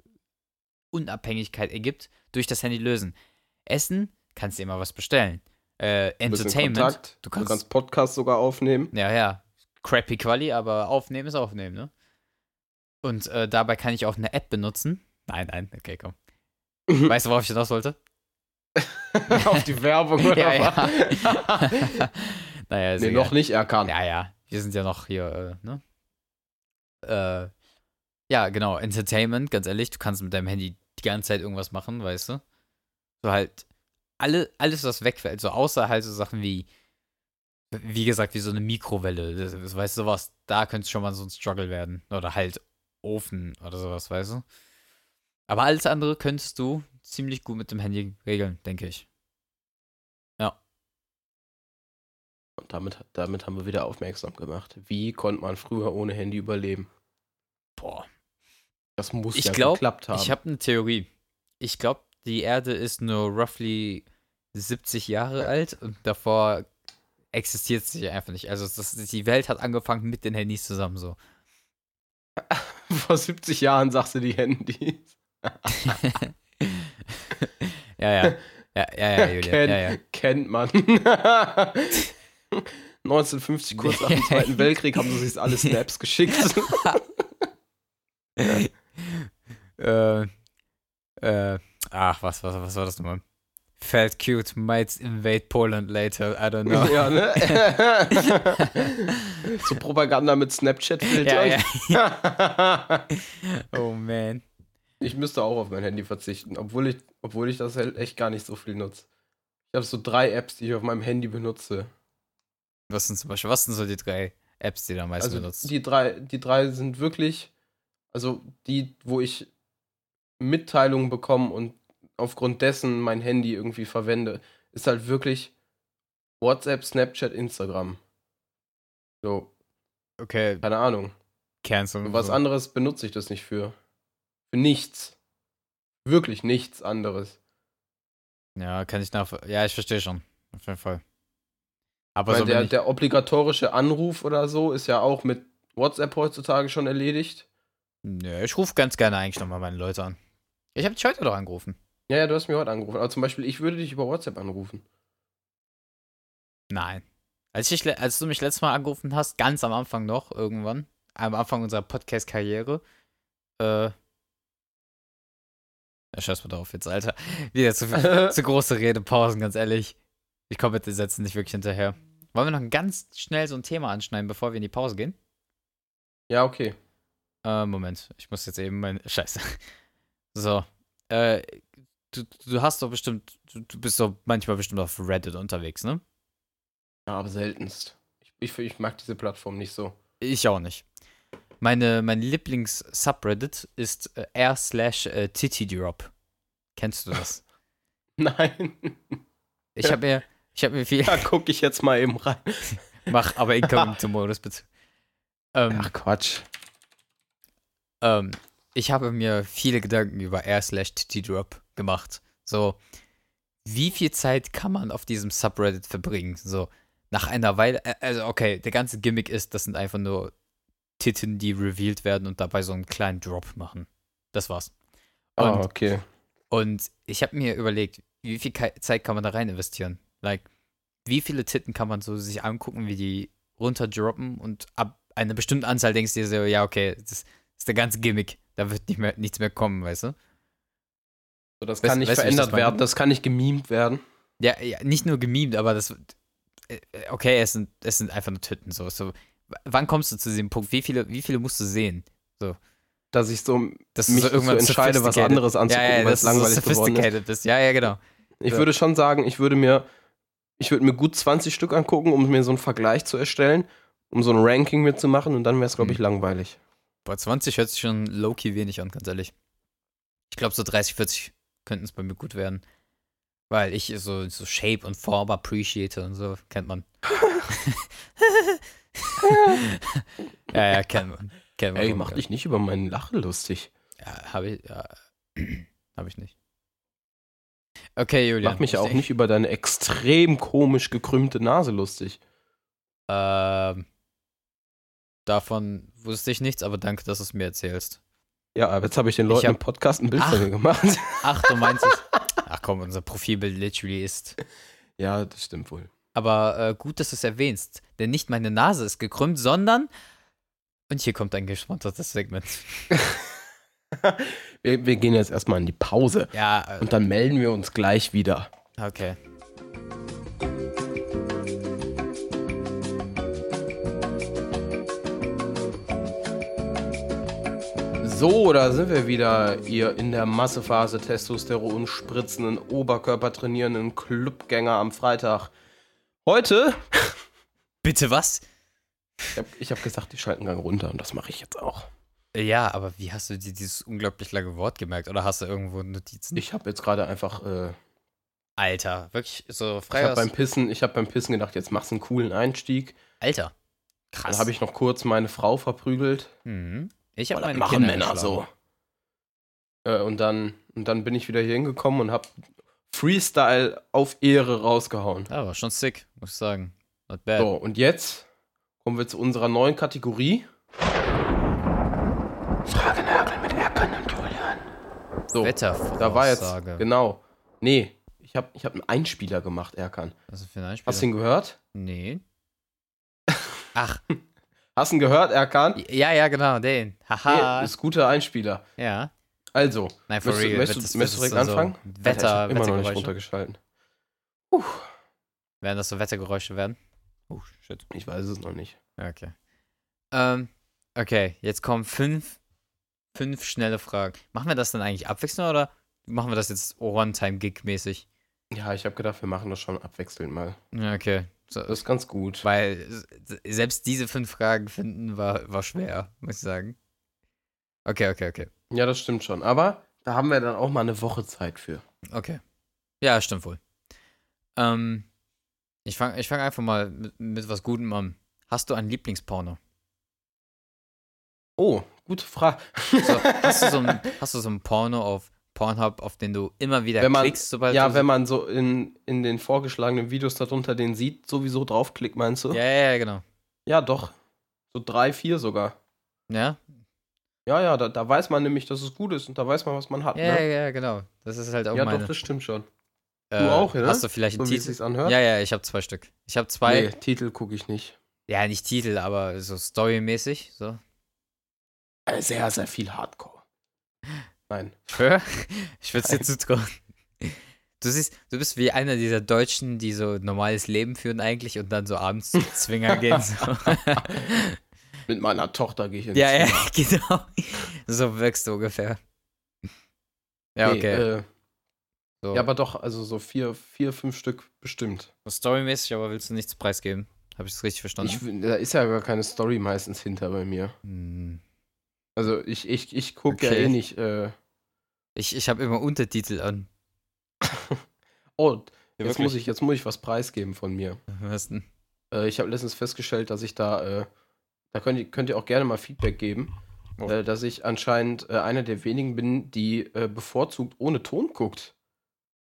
Unabhängigkeit ergibt, durch das Handy lösen. Essen, kannst dir immer was bestellen. Äh, Entertainment, Kontakt. du Du kannst- kannst Podcast sogar aufnehmen. ja, ja, crappy Quali, aber aufnehmen ist aufnehmen, ne? Und äh, dabei kann ich auch eine App benutzen. Nein, nein, okay, komm. Weißt du, worauf ich hinaus wollte? Auf die Werbung oder Ja, ja. was? naja, nee, noch nicht erkannt. Ja, ja, wir sind ja noch hier, äh, ne? Äh, ja, genau, Entertainment, ganz ehrlich, du kannst mit deinem Handy die ganze Zeit irgendwas machen, weißt du? So halt, alle, alles, was wegfällt, so außer halt so Sachen wie, wie gesagt, wie so eine Mikrowelle, das, das, weißt du, sowas, da könnte es schon mal so ein Struggle werden. Oder halt Ofen oder sowas, weißt du? Aber alles andere könntest du ziemlich gut mit dem Handy regeln, denke ich. Und damit, damit haben wir wieder aufmerksam gemacht. Wie konnte man früher ohne Handy überleben? Boah. Das muss Ich ja glaub, geklappt haben. Ich habe eine Theorie. Ich glaube, die Erde ist nur roughly 70 Jahre alt und davor existiert sie einfach nicht. Also das, die Welt hat angefangen mit den Handys zusammen so. Vor 70 Jahren sagst du die Handys. ja, ja. Ja, ja, ja, Julian. Kennt, Ja, ja. kennt man. 1950, kurz nach dem Zweiten Weltkrieg, haben sie sich alle Snaps geschickt. äh, äh, ach, was, was, was war das nochmal? Felt cute, might invade Poland later, I don't know. ja, ne? so Propaganda mit Snapchat-Filtern. Ja, ja. Oh man. Ich müsste auch auf mein Handy verzichten, obwohl ich, obwohl ich das halt echt gar nicht so viel nutze. Ich habe so drei Apps, die ich auf meinem Handy benutze. Was sind zum Beispiel, was sind so die drei Apps, die du am meisten Also benutzt? die drei, die drei sind wirklich, also die, wo ich Mitteilungen bekomme und aufgrund dessen mein Handy irgendwie verwende, ist halt wirklich WhatsApp, Snapchat, Instagram. So, Okay, keine Ahnung. cancel. Was anderes benutze ich das nicht für. Für nichts. Wirklich nichts anderes. Ja, kann ich nach. Ja, ich verstehe schon. Auf jeden Fall. Aber so der, der obligatorische Anruf oder so ist ja auch mit WhatsApp heutzutage schon erledigt. Nö, ich rufe ganz gerne eigentlich nochmal meine Leute an. Ich habe dich heute doch angerufen. Ja, ja, du hast mir heute angerufen. Aber zum Beispiel, ich würde dich über WhatsApp anrufen. Nein. Als, ich, als du mich letztes Mal angerufen hast, ganz am Anfang noch, irgendwann, am Anfang unserer Podcast-Karriere, äh. Ja, scheiß mal drauf jetzt, Alter. Wieder zu, zu große Redepausen, ganz ehrlich. Ich komme mit den Sätzen nicht wirklich hinterher. Wollen wir noch ganz schnell so ein Thema anschneiden, bevor wir in die Pause gehen? Ja, okay. Äh, Moment. Ich muss jetzt eben mein. Scheiße. So. Äh, du, du hast doch bestimmt. Du, du bist doch manchmal bestimmt auf Reddit unterwegs, ne? Ja, aber seltenst. Ich, ich, ich mag diese Plattform nicht so. Ich auch nicht. Meine, mein Lieblings-Subreddit ist äh, r slash äh. Kennst du das? Nein. Ich habe mir, ich habe mir viel, Da gucke ich jetzt mal eben rein. mach aber Inkognito-Modus bitte. Ähm, Ach Quatsch. ähm, ich habe mir viele Gedanken über r slash Drop gemacht. So, wie viel Zeit kann man auf diesem Subreddit verbringen? So, nach einer Weile, äh, also okay, der ganze Gimmick ist, das sind einfach nur Titten, die revealed werden und dabei so einen kleinen Drop machen. Das war's. Ah, Und, okay. und ich habe mir überlegt, wie viel Zeit kann man da rein investieren? Like, wie viele Titten kann man so sich angucken, wie die runterdroppen und ab einer bestimmten Anzahl denkst du dir so, ja, okay, das ist der ganze Gimmick. Da wird nicht mehr, nichts mehr kommen, weißt du? So, das Weißt- kann nicht weißt ich das verändert meine? werden, das kann nicht gemimt werden. Ja, ja nicht nur gemimt, aber das. äh, Okay, es sind, es sind einfach nur Titten. So, so. Wann kommst du zu diesem Punkt? Wie viele, wie viele musst du sehen? Dass ich so Dass mich so irgendwann so entscheide, was sophisticated- anderes anzugucken, ja, ja, weil es langweilig so geworden ist. sophisticated. Ja, ja, genau. Ich Ja. würde schon sagen, ich würde mir, ich würde mir gut 20 Stück angucken, um mir so einen Vergleich zu erstellen, um so ein Ranking mitzumachen und dann wäre es, glaube ich, Hm. langweilig. Boah, 20 hört sich schon low-key wenig an, ganz ehrlich. Ich glaube, so 30, 40 könnten es bei mir gut werden. Weil ich so, so Shape und Form appreciate und so, kennt man. ja, ja, kennt man. Kennt man Ey, mach dich nicht über meinen Lachen lustig. Ja, habe ich, ja, habe ich nicht. Okay, Julian. Mach mich ich auch nicht über deine extrem komisch gekrümmte Nase lustig. Ähm, davon wusste ich nichts, aber danke, dass du es mir erzählst. Ja, aber jetzt habe ich den Ich Leuten hab- im Podcast ein Bild Ach. von mir gemacht. Ach, du meinst es. Ach komm, unser Profilbild literally ist. ja, das stimmt wohl. Aber äh, gut, dass du es erwähnst. Denn nicht meine Nase ist gekrümmt, sondern. Und hier kommt ein gesponsertes Segment. Wir, wir gehen jetzt erstmal in die Pause Ja, äh, und dann melden wir uns gleich wieder. okay. So, da sind wir wieder, ihr in der Massephase Testosteron spritzenden, Oberkörper trainierenden Clubgänger am Freitag. Heute, Bitte was? ich habe ich hab gesagt, die schalten Gang runter und das mache ich jetzt auch. Ja, aber wie hast du dir dieses unglaublich lange Wort gemerkt? Oder hast du irgendwo Notizen? Ich habe jetzt gerade einfach, äh, Alter, wirklich so ich frei habe aus. beim Pissen, ich habe beim Pissen gedacht, jetzt machst du einen coolen Einstieg. Alter. Krass. Dann habe ich noch kurz meine Frau verprügelt. Mhm. Ich habe meine machen Kinder Männer so. Äh, und dann, und dann bin ich wieder hier hingekommen und habe Freestyle auf Ehre rausgehauen. Ja, war schon sick, muss ich sagen. Not bad. So, und jetzt kommen wir zu unserer neuen Kategorie. Fragenhagel mit Erkan und Julian. So, da war jetzt, genau. Nee, ich habe ich hab einen Einspieler gemacht, Erkan. Was ist für ein Einspieler? Hast du ihn gehört? Nee. Ach, Hast du ihn gehört, Erkan? ja, ja, genau, den. Haha. Nee, ist guter Einspieler. ja. Also, Nein, for möchtest, du- real. möchtest, das- möchtest du direkt anfangen? So Wetter, immer noch nicht runtergeschalten. Werden das so Wettergeräusche werden? Oh, shit. Ich weiß es noch nicht. Okay. Ähm, okay, jetzt kommen fünf, fünf schnelle Fragen. Machen wir das dann eigentlich abwechselnd oder machen wir das jetzt One-Time-Gig-mäßig? Ja, ich habe gedacht, wir machen das schon abwechselnd mal. Okay. So, Das ist ganz gut. weil selbst diese fünf Fragen finden war, war schwer, muss ich sagen. Okay, okay, okay. Ja, das stimmt schon. Aber da haben wir dann auch mal eine Woche Zeit für. Okay. Ja, stimmt wohl. Ähm, ich fange ich fang einfach mal mit, mit was Gutem an. Hast du ein Lieblingsporno? Oh, gute Frage. So, hast, du so ein, hast du so ein Porno auf Pornhub, auf den du immer wieder Wenn man- klickst, sobald Ja, du wenn man so in, in den vorgeschlagenen Videos darunter den sieht, sowieso draufklickt, meinst du? Ja, ja, ja, genau. Ja, doch. So drei, vier sogar. Ja? Ja, ja, da, da weiß man nämlich, dass es gut ist und da weiß man, was man hat. Ja, ja, ne? ja, genau. Das ist halt auch ja meine. doch, das stimmt schon. äh, auch, ja? Hast du vielleicht einen So wie es Titel? anhört. Ja, ja, ich habe zwei Stück. Ich habe zwei, Nee, Titel gucke ich nicht. ja, nicht Titel, aber so storymäßig, so. Äh, Sehr, sehr viel Hardcore. Nein. Hör, ich würde es dir zutrauen. Du siehst, du bist wie einer dieser Deutschen, die so normales Leben führen eigentlich und dann so abends zu Zwinger gehen. So. Mit meiner Tochter gehe ich ins ja, ja, genau. So wirkst du ungefähr. Ja, Nee, okay. äh, so. ja, aber doch, also so vier, vier, fünf Stück bestimmt. storymäßig, aber willst du nichts preisgeben? Habe ich das richtig verstanden? Ich, da ist ja gar keine Story meistens hinter bei mir. Hm. Also ich, ich, ich gucke ja Okay. eh nicht. Äh, Ich, ich habe immer Untertitel an. oh, Ja, jetzt wirklich? muss, ich, jetzt muss ich was preisgeben von mir. Was denn? Äh, ich habe letztens festgestellt, dass ich da äh, da könnt ihr, könnt ihr auch gerne mal Feedback geben, Oh. äh, dass ich anscheinend äh, einer der wenigen bin, die äh, bevorzugt ohne Ton guckt.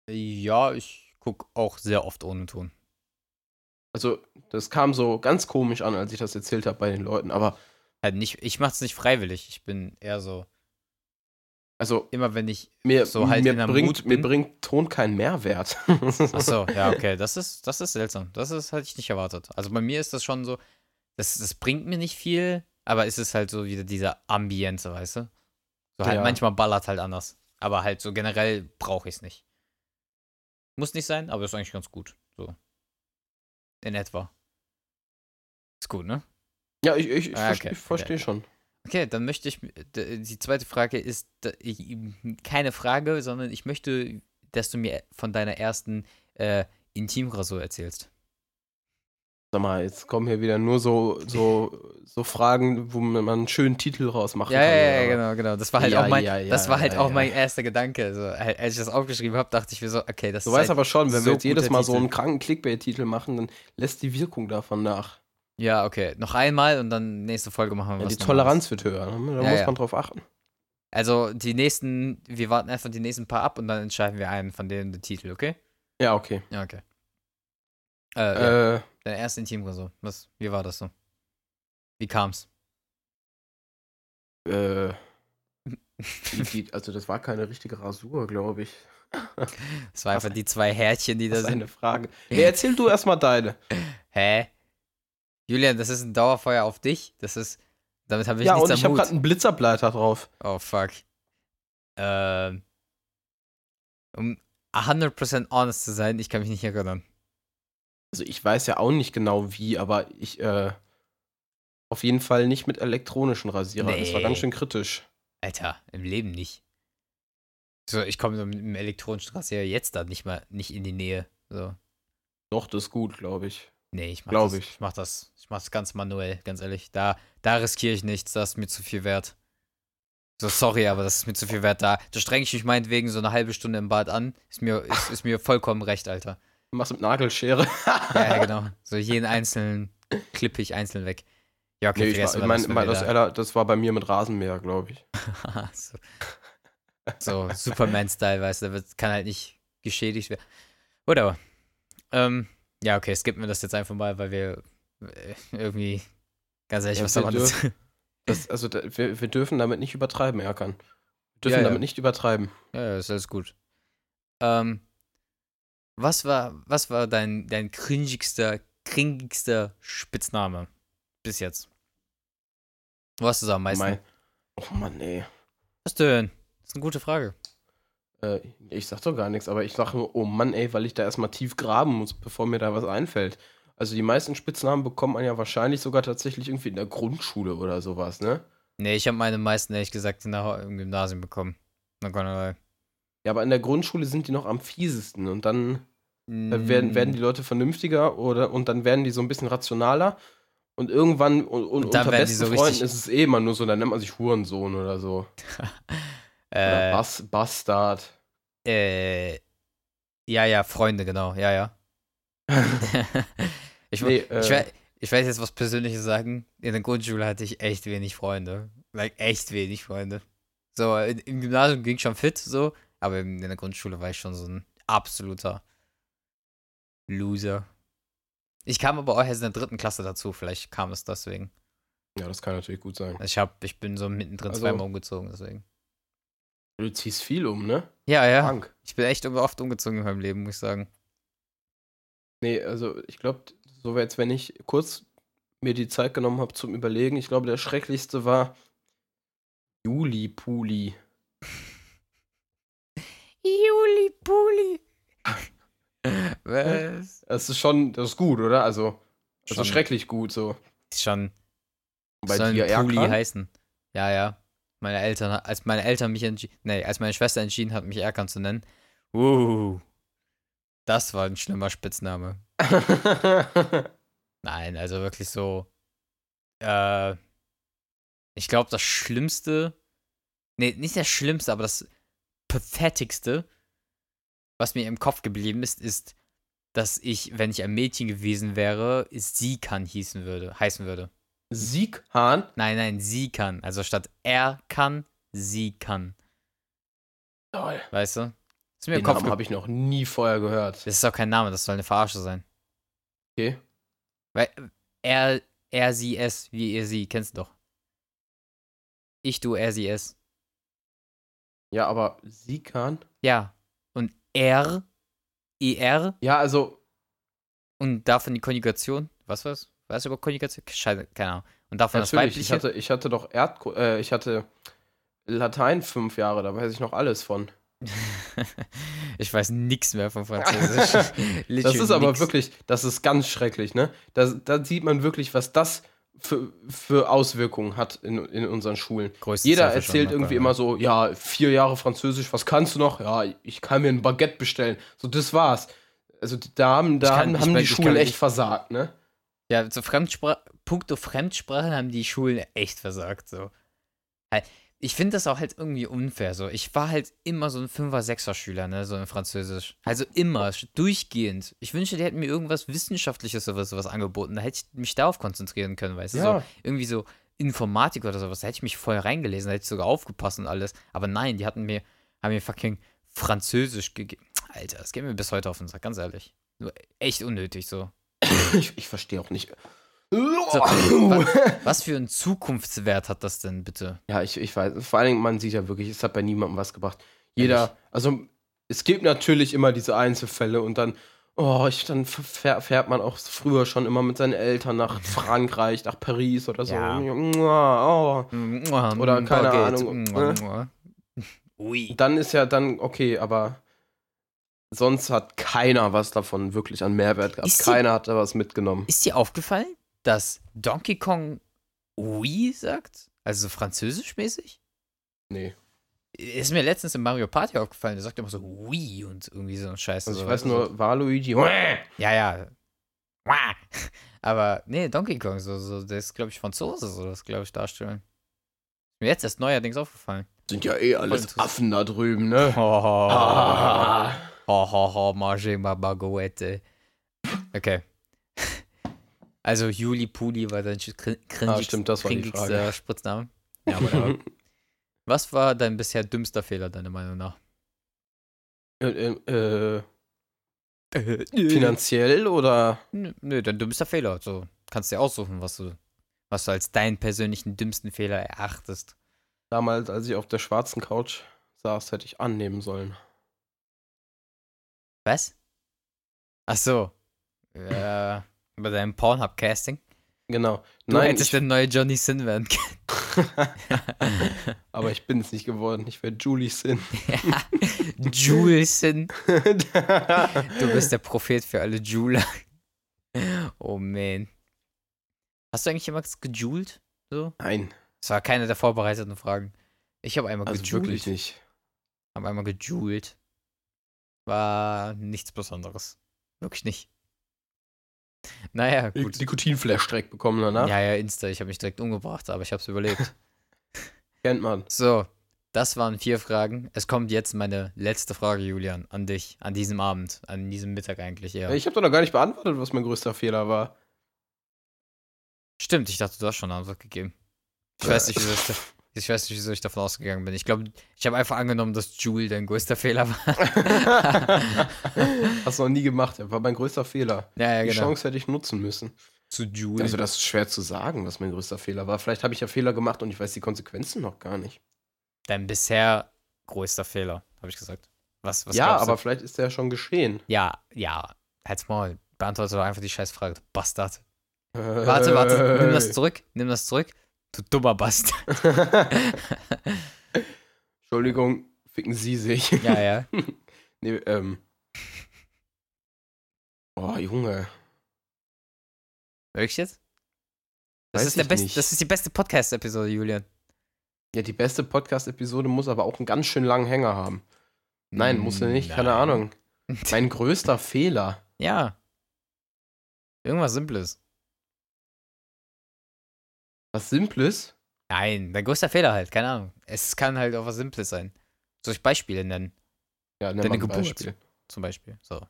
Ja, ich gucke auch sehr oft ohne Ton. Also, das kam so ganz komisch an, als ich das erzählt habe bei den Leuten, aber Halt nicht, ich mach's nicht freiwillig. Ich bin eher so, also immer wenn ich mir, so halt mir, in der bringt, Mut mir bringt Ton keinen Mehrwert. Achso, ja, okay. Das ist, das ist seltsam. Das ist, hatte ich nicht erwartet. Also bei mir ist das schon so, das, das bringt mir nicht viel, aber es ist halt so wieder diese Ambiente, weißt du? So halt Ja. manchmal ballert halt anders. Aber halt so generell brauche ich es nicht. Muss nicht sein, aber ist eigentlich ganz gut. So. In etwa. Ist gut, ne? ja, ich, ich, ich, Ah, okay, verstehe okay. schon. Okay, dann möchte ich, die zweite Frage ist keine Frage, sondern ich möchte, dass du mir von deiner ersten äh, Intimrasur erzählst. Sag mal, jetzt kommen hier wieder nur so, so, so Fragen, wo man einen schönen Titel rausmachen Ja, kann. ja, ja, genau, genau. Das war halt Ja, auch mein, ja, ja, das war halt auch mein erster Gedanke. So, halt, als ich das aufgeschrieben habe, dachte ich mir so, okay, das Du ist weißt halt, aber schon, wenn so wir jetzt jedes Mal so Titel. einen kranken Clickbait-Titel machen, dann lässt die Wirkung davon nach. ja, okay, noch einmal und dann nächste Folge machen wir Ja, was die. Toleranz wird höher. ne? Da muss man drauf achten. Also die nächsten, wir warten einfach die nächsten paar ab und dann entscheiden wir einen von denen den Titel, okay? Ja, okay. Ja, okay. Äh, ja, Äh, deine erste Intimrasur. Was, wie war das so? Wie kam's? äh, die, also das war keine richtige Rasur, glaube ich. Es war einfach die zwei Härchen, die da Das sind. eine Frage. Nee, erzähl du erstmal deine. Hä? Julian, das ist ein Dauerfeuer auf dich. Das ist. Damit habe ich ja, nichts und ich habe gerade einen Blitzableiter drauf. Oh, fuck. Ähm. Um 100% honest zu sein, ich kann mich nicht erinnern. Also ich weiß ja auch nicht genau wie, aber ich, äh, auf jeden Fall nicht mit elektronischen Rasierern. Das war Nee. ganz schön kritisch. Alter, im Leben nicht. So, ich komme so mit dem elektronischen Rasierer jetzt da nicht mal nicht in die Nähe. So. Doch, das ist gut, glaube ich. Nee, ich mach Glaub das. ich. Ich mach das. Ich mach das ganz manuell, ganz ehrlich. Da, da riskiere ich nichts, das ist mir zu viel wert. So, sorry, aber das ist mir zu viel wert. Da, da strenge ich mich meinetwegen so eine halbe Stunde im Bad an. Ist mir, ist, ist mir vollkommen recht, Alter. Machst mit Nagelschere. Ja, ja, genau. So jeden einzelnen klippe ich einzeln weg. Ja, okay, Nee, ich war, ich das, mein, wenn das, Ella- das war bei mir mit Rasenmäher, glaube ich. da- so, so Superman-Style, weißt du, da wird, kann halt nicht geschädigt werden. Oder? Ähm, ja, okay, skippen wir das jetzt einfach mal, weil wir äh, irgendwie, ganz ehrlich, Ja, was soll man das? Das, also da, wir, wir dürfen damit nicht übertreiben, Erkan. Wir dürfen Ja, damit nicht übertreiben. Ja, ja, ist alles gut. Ähm, was war, was war dein, dein cringigster, cringigster Spitzname bis jetzt? Wo hast du es am meisten? Mein, oh Mann, ey. Was denn? Das ist eine gute Frage. Äh, ich sag doch gar nichts, aber ich sag nur, oh Mann, ey, weil ich da erstmal tief graben muss, bevor mir da was einfällt. Also die meisten Spitznamen bekommt man ja wahrscheinlich sogar tatsächlich irgendwie in der Grundschule oder sowas, ne? Nee, ich habe meine meisten, ehrlich gesagt, in der, im Gymnasium bekommen. Na, Gott, Ja, aber in der Grundschule sind die noch am fiesesten und dann Mm. äh, werden, werden die Leute vernünftiger oder und dann werden die so ein bisschen rationaler und irgendwann und, und, Und dann unter besten so Freunden ist es eh immer nur so, dann nennt man sich Hurensohn oder so. Oder äh, Bas Bastard. äh, ja, ja, Freunde, genau, ja, ja. ich, Nee, ich, äh, ich weiß jetzt was Persönliches sagen. In der Grundschule hatte ich echt wenig Freunde. Like, echt wenig Freunde. So, in, im Gymnasium ging schon fit, so, aber in, der Grundschule war ich schon so ein absoluter Loser. Ich kam aber auch erst in der dritten Klasse dazu, vielleicht kam es deswegen. Ja, das kann natürlich gut sein. Also ich, hab, ich bin so mittendrin Also- zweimal umgezogen, deswegen. Du ziehst viel um, ne? Ja, ja. Krank. Ich bin echt oft umgezogen in meinem Leben, muss ich sagen. Nee, also ich glaube, so jetzt, wenn ich kurz mir die Zeit genommen habe zum Überlegen, ich glaube, der schrecklichste war Juli Puli. Juli Puli. Was? Das ist schon, das ist gut, oder? Also, das Schon- ist schrecklich gut so. Schon. Bei soll dir, Puli Erkan? heißen. Ja, ja. Meine Eltern, als meine Eltern mich entschieden, nee, als meine Schwester entschieden hat, mich Erkan zu nennen. Uh, das war ein schlimmer Spitzname. Nein, also wirklich so. Äh, ich glaube, das Schlimmste. Nee, nicht das Schlimmste, aber das Pathetigste, was mir im Kopf geblieben ist, ist, dass ich, wenn ich ein Mädchen gewesen wäre, es sie kann hießen würde, heißen würde. Sieghahn? Nein, nein, sie kann. Also statt er kann, sie kann. Toll. Weißt du? Ist mir im Den Kopf Namen habe ich noch nie vorher gehört. Das ist auch kein Name, das soll eine Verarsche sein. Okay. Weil er, er, sie, es, wie ihr sie, kennst du doch. Ich, du, er, sie, es. Ja, aber Sieghahn? Ja. Und er, er Ja, also, und davon die Konjugation. Was war's? Weißt du über Konjugation? Scheiße, keine Ahnung. Und davon das natürlich, ich Weibliche. hatte, ich hatte doch Erdko äh, ich hatte Latein fünf Jahre, da weiß ich noch alles von. ich weiß nichts mehr von Französisch. Das ist aber nix. wirklich, das ist ganz schrecklich, ne? Da, da sieht man wirklich, was das für, für Auswirkungen hat in, in unseren Schulen. Größte Jeder erzählt irgendwie immer so, ja, vier Jahre Französisch, was kannst du noch? Ja, ich kann mir ein Baguette bestellen. So, das war's. Also da haben, da Ich kann- haben, ich haben die ich Schulen kann- echt ich- versagt, ne? Ja, zu Fremdspra puncto Fremdsprachen haben die Schulen echt versagt. So. Ich finde das auch halt irgendwie unfair. So. Ich war halt immer so ein 5er, 6er Schüler, ne, so in Französisch. Also immer, durchgehend. Ich wünschte, die hätten mir irgendwas Wissenschaftliches oder sowas angeboten. Da hätte ich mich darauf konzentrieren können, weißt du? Ja. So, irgendwie so Informatik oder sowas. Da hätte ich mich voll reingelesen, da hätte ich sogar aufgepasst und alles. Aber nein, die hatten mir, haben mir fucking Französisch gegeben. Alter, das geht mir bis heute auf den Sack, ganz ehrlich. Nur echt unnötig so. Ich, ich verstehe auch nicht. Was für einen Zukunftswert hat das denn bitte? Ja, ich, ich weiß. Vor allen Dingen, man sieht ja wirklich, es hat bei niemandem was gebracht. Jeder, also es gibt natürlich immer diese Einzelfälle und dann, oh, ich, dann fährt, man auch früher schon immer mit seinen Eltern nach Frankreich, nach Paris oder so. Ja. Oh. Oder keine Ahnung, ne? Ui. Dann ist ja dann okay, aber sonst hat keiner was davon wirklich an Mehrwert gehabt. Keiner hat da was mitgenommen. Ist dir aufgefallen, dass Donkey Kong Oui sagt? Also so französischmäßig? Nee. Ist mir letztens in Mario Party aufgefallen, der sagt immer so Oui und irgendwie so ein Scheiß. Also ich weiß nur, Waluigi. Ja, ja. Wah. Aber nee, Donkey Kong, so, so, der ist, glaube ich, Franzose, so das, glaube ich, darstellen. Mir jetzt erst neuerdings aufgefallen. Sind ja eh alles. Affen da drüben, ne? Ho, ho, ho. Ah. Ma baguette. Okay. Also Juli Puli war dein crin- Ah, cringigst- stimmt, das war die cringigster Frage. Spritzname. Ja, whatever. Was war dein bisher dümmster Fehler, deiner Meinung nach? Äh, äh, äh, finanziell oder? Nö, nö, dein dümmster Fehler. So, kannst dir aussuchen, was du, was du als deinen persönlichen dümmsten Fehler erachtest. Damals, als ich auf der schwarzen Couch saß, hätte ich annehmen sollen. Was? Ach so. Ja, bei deinem Pornhub-Casting. Genau. Du Nein, hättest ich, der neue Johnny Sin werden können. aber ich bin es nicht geworden. Ich wäre Julie Sin. Jules Sin. Du bist der Prophet für alle Jeweler. Oh man. Hast du eigentlich jemals gejult? So? Nein, Das war keine der vorbereiteten Fragen. Ich habe einmal also gejult. wirklich nicht. Habe einmal gejult. War nichts Besonderes. Wirklich nicht. Naja, gut. Nikotinflash direkt bekommen danach. Ja, ja, Insta. Ich habe mich direkt umgebracht, aber ich habe es überlebt. Kennt man. So, das waren vier Fragen. Es kommt jetzt meine letzte Frage, Julian, an dich. An diesem Abend. An diesem Mittag eigentlich eher. Ich habe doch noch gar nicht beantwortet, was mein größter Fehler war. Stimmt, ich dachte, du hast schon eine Antwort gegeben. Ich weiß nicht, wieso ich, da, ich, weiß nicht, wieso ich davon ausgegangen bin. Ich glaube, ich habe einfach angenommen, dass Jule dein größter Fehler war. Hast du noch nie gemacht. War mein größter Fehler. ja, ja, Die genau. Chance hätte ich nutzen müssen. Zu Jule. Also das ist schwer zu sagen, was mein größter Fehler war. Vielleicht habe ich ja Fehler gemacht und ich weiß die Konsequenzen noch gar nicht. dein bisher größter Fehler, habe ich gesagt. Was, was ja, glaubst du? aber vielleicht ist der ja schon geschehen. Ja, ja. Halt's Maul. Beantworte doch einfach die Scheißfrage, du Bastard. Warte, warte. Nimm das zurück. Nimm das zurück. Du dummer Bastard. Entschuldigung, ficken Sie sich. ja, ja. nee, ähm. Oh, Junge. Wirklich jetzt? Das Weiß ist, der best, das ist die beste Podcast-Episode, Julian. Ja, die beste Podcast-Episode muss aber auch einen ganz schön langen Hänger haben. Nein, muss er nicht, keine Nein. Ahnung. Mein größter Fehler. Ja. Irgendwas Simples. Was Simples? Nein, dein größter Fehler halt, keine Ahnung. Es kann halt auch was Simples sein. Soll ich Beispiele nennen? Ja, nenn Deine Geburt. Beispiel. Zum Beispiel. So.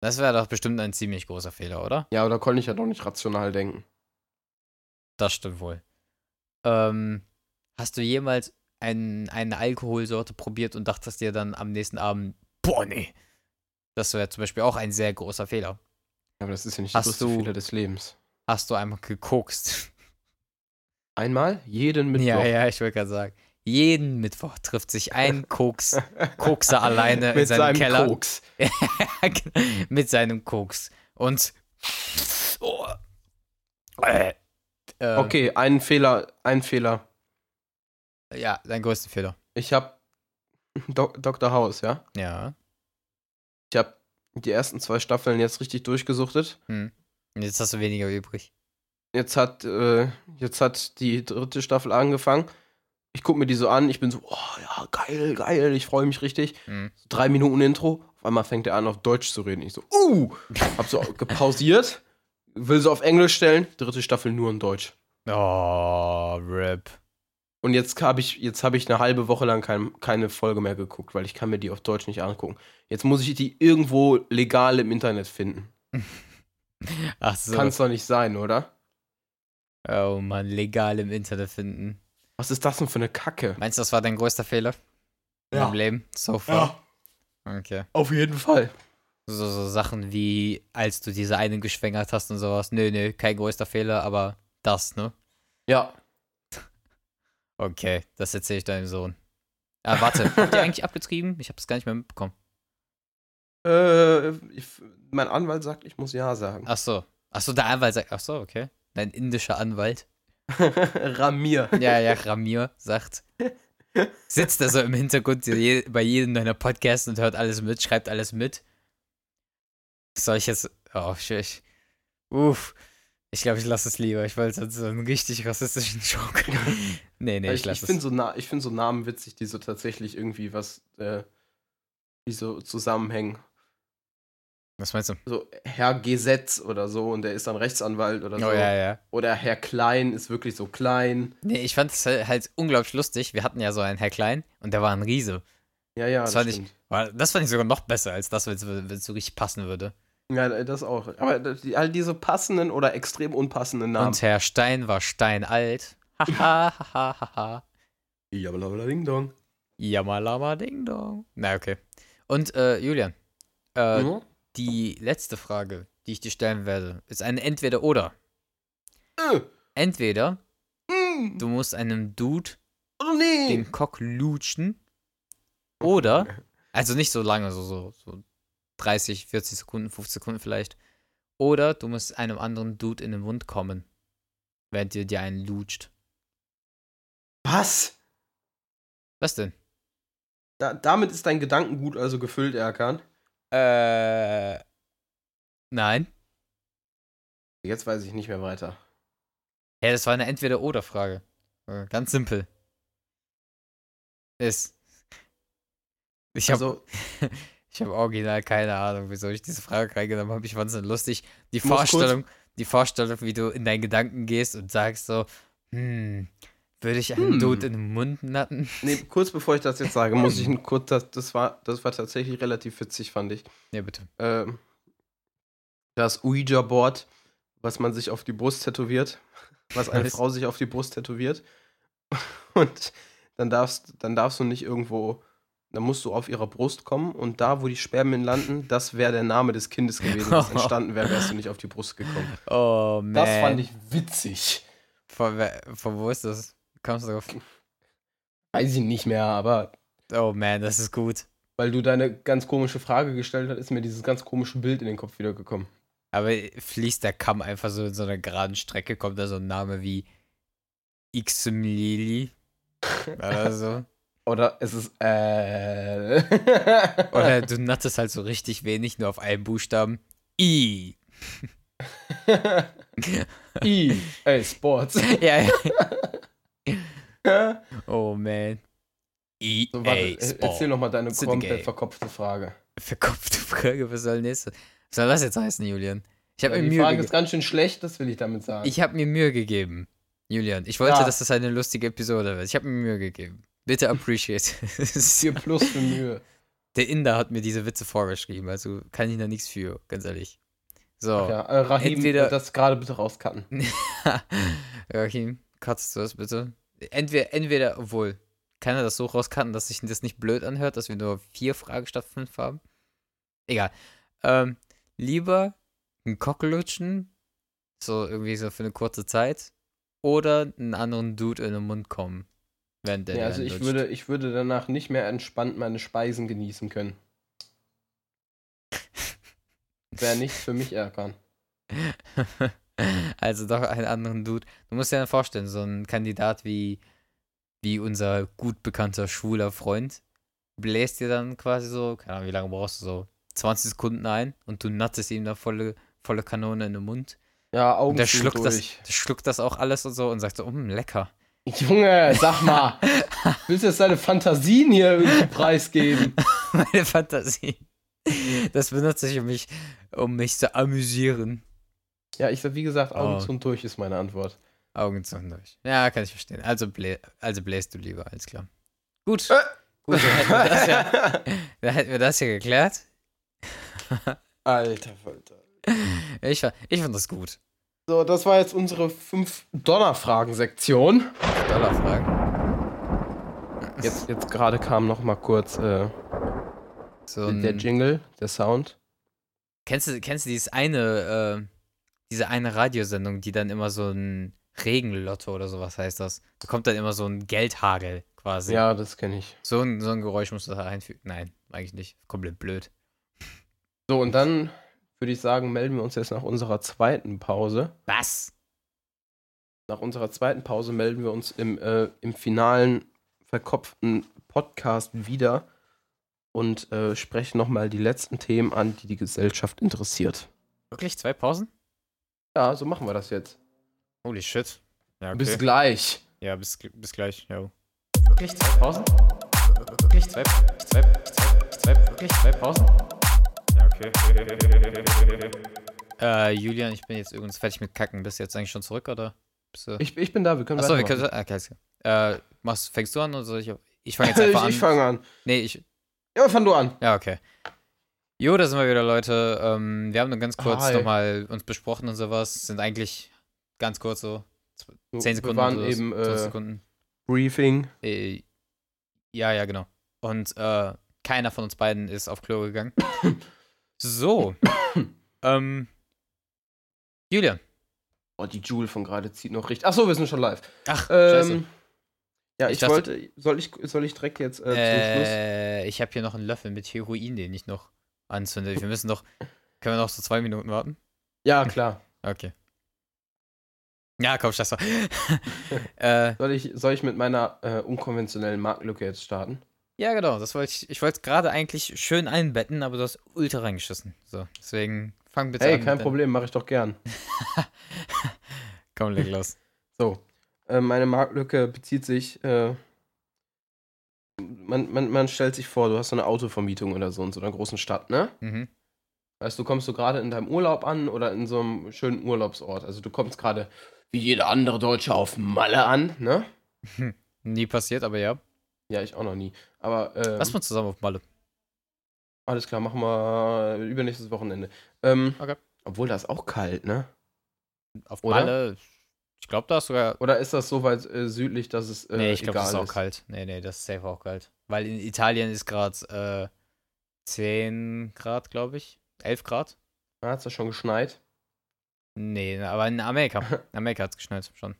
Das wäre doch bestimmt ein ziemlich großer Fehler, oder? Ja, oder konnte ich ja doch nicht rational denken. Das stimmt wohl. Ähm, hast du jemals ein, eine Alkoholsorte probiert und dachtest dir dann am nächsten Abend, boah, nee. Das wäre zum Beispiel auch ein sehr großer Fehler. Aber das ist ja nicht der größte Fehler des Lebens. Hast du einmal gekokst? Einmal? Jeden Mittwoch. Ja, ja, ich wollte gerade sagen. Jeden Mittwoch trifft sich ein Koks, Kokser alleine in Mit seinem seinem Keller Koks. mit seinem Koks. Und. Oh, äh, äh, Okay, einen Fehler, ein Fehler. Ja, dein größter Fehler. Ich habe Dok Dr. House, ja? Ja. Ich habe die ersten zwei Staffeln jetzt richtig durchgesuchtet. Hm. Jetzt hast du weniger übrig. Jetzt hat, äh, jetzt hat die dritte Staffel angefangen. Ich gucke mir die so an, ich bin so, oh ja, geil, geil, ich freue mich richtig. Hm. So drei Minuten Intro, auf einmal fängt er an, auf Deutsch zu reden. Ich so, uh, hab so gepausiert, will so auf Englisch stellen, dritte Staffel nur in Deutsch. Oh, RIP. Und jetzt habe ich, jetzt habe ich eine halbe Woche lang kein, keine Folge mehr geguckt, weil ich kann mir die auf Deutsch nicht angucken. Jetzt muss ich die irgendwo legal im Internet finden. Ach so. Kann es doch nicht sein, oder? oh Mann, legal im Internet finden. Was ist das denn für eine Kacke? Meinst du, das war dein größter Fehler? Ja. deinem Leben? So far? Okay. auf jeden Fall. So, so Sachen wie, als du diese eine geschwängert hast und sowas. Nö, nö, kein größter Fehler, aber das, ne? Ja. Okay, das erzähle ich deinem Sohn. Ah, warte, habt ihr eigentlich abgetrieben? Ich habe es gar nicht mehr mitbekommen. Äh, ich, mein Anwalt sagt, ich muss Ja sagen. Ach so. Ach so, der Anwalt sagt, ach so, okay. Dein indischer Anwalt. Ramir. Ja, ja, Ramir sagt. Sitzt da so im Hintergrund bei jedem deiner Podcasts und hört alles mit, schreibt alles mit. Soll ich jetzt. Oh, shit. Uff. Ich glaube, ich lasse es lieber. Ich wollte sonst so einen richtig rassistischen Joke. nee, nee, ich ich ich lasse finde es. so, Na- ich find so Namen witzig, die so tatsächlich irgendwie was, äh, die so zusammenhängen. Was meinst du? So Herr Gesetz oder so und der ist dann Rechtsanwalt oder so. Oh, ja, ja. Oder Herr Klein ist wirklich so klein. Nee, ich fand es halt unglaublich lustig. Wir hatten ja so einen Herr Klein und der war ein Riese. Ja, ja, Das das, fand ich- stimmt. War- Das fand ich sogar noch besser als das, wenn es so richtig passen würde. Ja, das auch. Aber die, all diese passenden oder extrem unpassenden Namen. Und Herr Stein war steinalt. Haha, haha, haha. Ja, ding dong. Yamalama Ding Dong. Na, okay. Und äh, Julian, äh, Mhm. Die letzte Frage, die ich dir stellen werde, ist eine Entweder-Oder. Äh. Entweder Mm. du musst einem Dude Oh nee. den Cock lutschen oder, also nicht so lange, so, so, so 30, 40 Sekunden, 50 Sekunden vielleicht, oder du musst einem anderen Dude in den Mund kommen, während dir dir einen lutscht. Was? Was denn? Da, damit ist dein Gedankengut also gefüllt, Erkan. Äh, nein. Jetzt weiß ich nicht mehr weiter. Ja, das war eine Entweder-Oder-Frage. Äh, Ganz simpel. Ist. Ich habe Also, ich hab original keine Ahnung, wieso ich diese Frage reingenommen habe. Ich fand es so lustig. Die Vorstellung, die Vorstellung, wie du in deinen Gedanken gehst und sagst so, hm, würde ich einen Hm. Dude in den Mund natten? nee, kurz bevor ich das jetzt sage, muss ich ein kurz, das, das, war, das war tatsächlich relativ witzig, fand ich. Ja, bitte. Ähm, das Ouija-Board, was man sich auf die Brust tätowiert, was eine? Frau sich auf die Brust tätowiert. Und dann darfst, dann darfst du nicht irgendwo, dann musst du auf ihrer Brust kommen und da, wo die Spermien landen, das wäre der Name des Kindes gewesen, das entstanden wäre, wärst du nicht auf die Brust gekommen. Oh, man. Das fand ich witzig. Von, von wo ist das? Kommst du drauf? Weiß ich nicht mehr, aber Oh, man, das ist gut. weil du deine ganz komische Frage gestellt hast, ist mir dieses ganz komische Bild in den Kopf wiedergekommen. Aber fließt der Kamm einfach so in so einer geraden Strecke, kommt da so ein Name wie Xmlili oder so. Oder es ist äh. Oder du nattest halt so richtig wenig, nur auf einen Buchstaben. I. I. Ey, Sports. ja, ja. Oh man. I. So, warte, ey, er- erzähl Sport. noch mal deine komplett verkopfte Frage. Verkopfte Frage, was soll nächste? Was soll das jetzt heißen, Julian? Ich habe Ja, mir die Mühe Frage ist gegeben. ganz schön schlecht, das will ich damit sagen. Ich habe mir Mühe gegeben. Julian, ich wollte, Ja. dass das eine lustige Episode wird. Ich habe mir Mühe gegeben. Bitte appreciate. es. 4 plus für Mühe. Der Inder hat mir diese Witze vorgeschrieben, also kann ich da nichts für, ganz ehrlich. So. Ja, äh, Rahim, Entweder- das gerade bitte rauscutten. Joachim, katzt du das bitte? Entweder, entweder, obwohl, kann er das so rauscutten, dass sich das nicht blöd anhört, dass wir nur vier Fragen statt fünf haben? Egal. Ähm, lieber einen Cockellutschen, so irgendwie so für eine kurze Zeit, oder einen anderen Dude in den Mund kommen, während der Ja, also ich lutscht. würde, ich würde danach nicht mehr entspannt meine Speisen genießen können. Wäre nichts für mich, Erkan. also doch einen anderen Dude. Du musst dir dann vorstellen, so ein Kandidat wie, wie unser gut bekannter schwuler Freund bläst dir dann quasi so, keine Ahnung, wie lange brauchst du so, 20 Sekunden ein und du nattest ihm da volle, volle Kanone in den Mund. Ja, Augen Und der schluckt das, durch. der schluckt das auch alles und so und sagt so, mm, lecker. Junge, sag mal, willst du jetzt deine Fantasien hier irgendwie preisgeben? Meine Fantasie. Das benutze ich, um mich, um mich zu amüsieren. Ja, ich sag, wie gesagt, Augen Oh. zu und durch ist meine Antwort. Augen zu und durch. Ja, kann ich verstehen. Also, blä also bläst du lieber, alles klar. Gut. Äh. Gut, dann hätten, wir das ja, dann hätten wir das ja geklärt. Alter Falter. Ich, ich fand das gut. So, das war jetzt unsere fünf Donnerfragen-Sektion. Dollarfragen. Jetzt, jetzt gerade kam noch mal kurz äh, So der Jingle, der Sound. kennst, du, kennst du dieses eine, äh, diese eine Radiosendung, die dann immer so ein Regenlotto oder sowas heißt das? Da kommt dann immer so ein Geldhagel quasi. Ja, das kenne ich. So ein, so ein Geräusch musst du da einfügen. Nein, eigentlich nicht. Komplett blöd. So, und dann würde ich sagen, melden wir uns jetzt nach unserer zweiten Pause. Was? Nach unserer zweiten Pause melden wir uns im, äh, im finalen verkopften Podcast wieder und äh, sprechen nochmal die letzten Themen an, die die Gesellschaft interessiert. Wirklich? Zwei Pausen? Ja, so machen wir das jetzt. Holy shit. Ja, okay. Bis gleich. Ja, bis, bis gleich. Jo. Wirklich zwei Pausen? Wirklich zwei, zwei, zwei, zwei, wirklich zwei Pausen? Ja, okay. äh, Julian, ich bin jetzt übrigens fertig mit Kacken. Bist du jetzt eigentlich schon zurück, oder? Bist du... Ich, ich bin da, wir können Achso, wir weitermachen. können... Okay, alles klar. Äh, machst, fängst du an oder soll ich... Ich fange jetzt einfach an. ich ich fange an. nee, ich... Ja, fang du an. Ja, okay. Jo, da sind wir wieder, Leute. Ähm, wir haben nur ganz kurz Hi. nochmal uns besprochen und sowas. Sind eigentlich ganz kurz so. 10 Sekunden wir waren oder so, eben 20 äh, Sekunden. Briefing. Äh, ja, ja, genau. Und äh, keiner von uns beiden ist auf Klo gegangen. so. ähm. Julian. Oh, die Jule von gerade zieht noch richtig. Achso, wir sind schon live. Ach, scheiße. Ähm, ja, Ich ich, dachte- wollte. Soll ich, soll ich direkt jetzt äh, zum Schluss? Äh, ich habe hier noch einen Löffel mit Heroin, den ich noch anzünde. Wir müssen noch. Können wir noch so zwei Minuten warten? Ja, klar. Okay. Ja, komm, scheiß drauf. äh, Soll ich, soll ich mit meiner äh, unkonventionellen Marktlücke jetzt starten? ja, genau. Das wollte ich. Ich wollte es gerade eigentlich schön einbetten, aber du hast ultra reingeschissen. So, deswegen fang bitte Hey, an. mit kein Problem, mache ich doch gern. Komm, leg los. So, äh, meine Marktlücke bezieht sich. Äh, man, man, man stellt sich vor, du hast so eine Autovermietung oder so in so einer großen Stadt, ne? Mhm. Weißt du, kommst du gerade in deinem Urlaub an oder in so einem schönen Urlaubsort. Also du kommst gerade wie jeder andere Deutsche auf Malle an, ne? Nie passiert, aber ja. Ja, ich auch noch nie. Aber ähm, Lass mal zusammen auf Malle. alles klar, machen wir übernächstes Wochenende. Ähm, Okay. Obwohl das ist auch kalt, ne? Auf Oder? Malle. Ich glaube, da ist sogar. Oder ist das so weit äh, südlich, dass es äh, nee, ich glaube, das ist auch kalt. Nee, nee, das ist safe auch kalt. Weil in Italien ist gerade äh, 10 Grad, glaube ich. 11 Grad? Ah, hat's da schon geschneit? Nee, aber in Amerika. In Amerika hat es geschneit schon.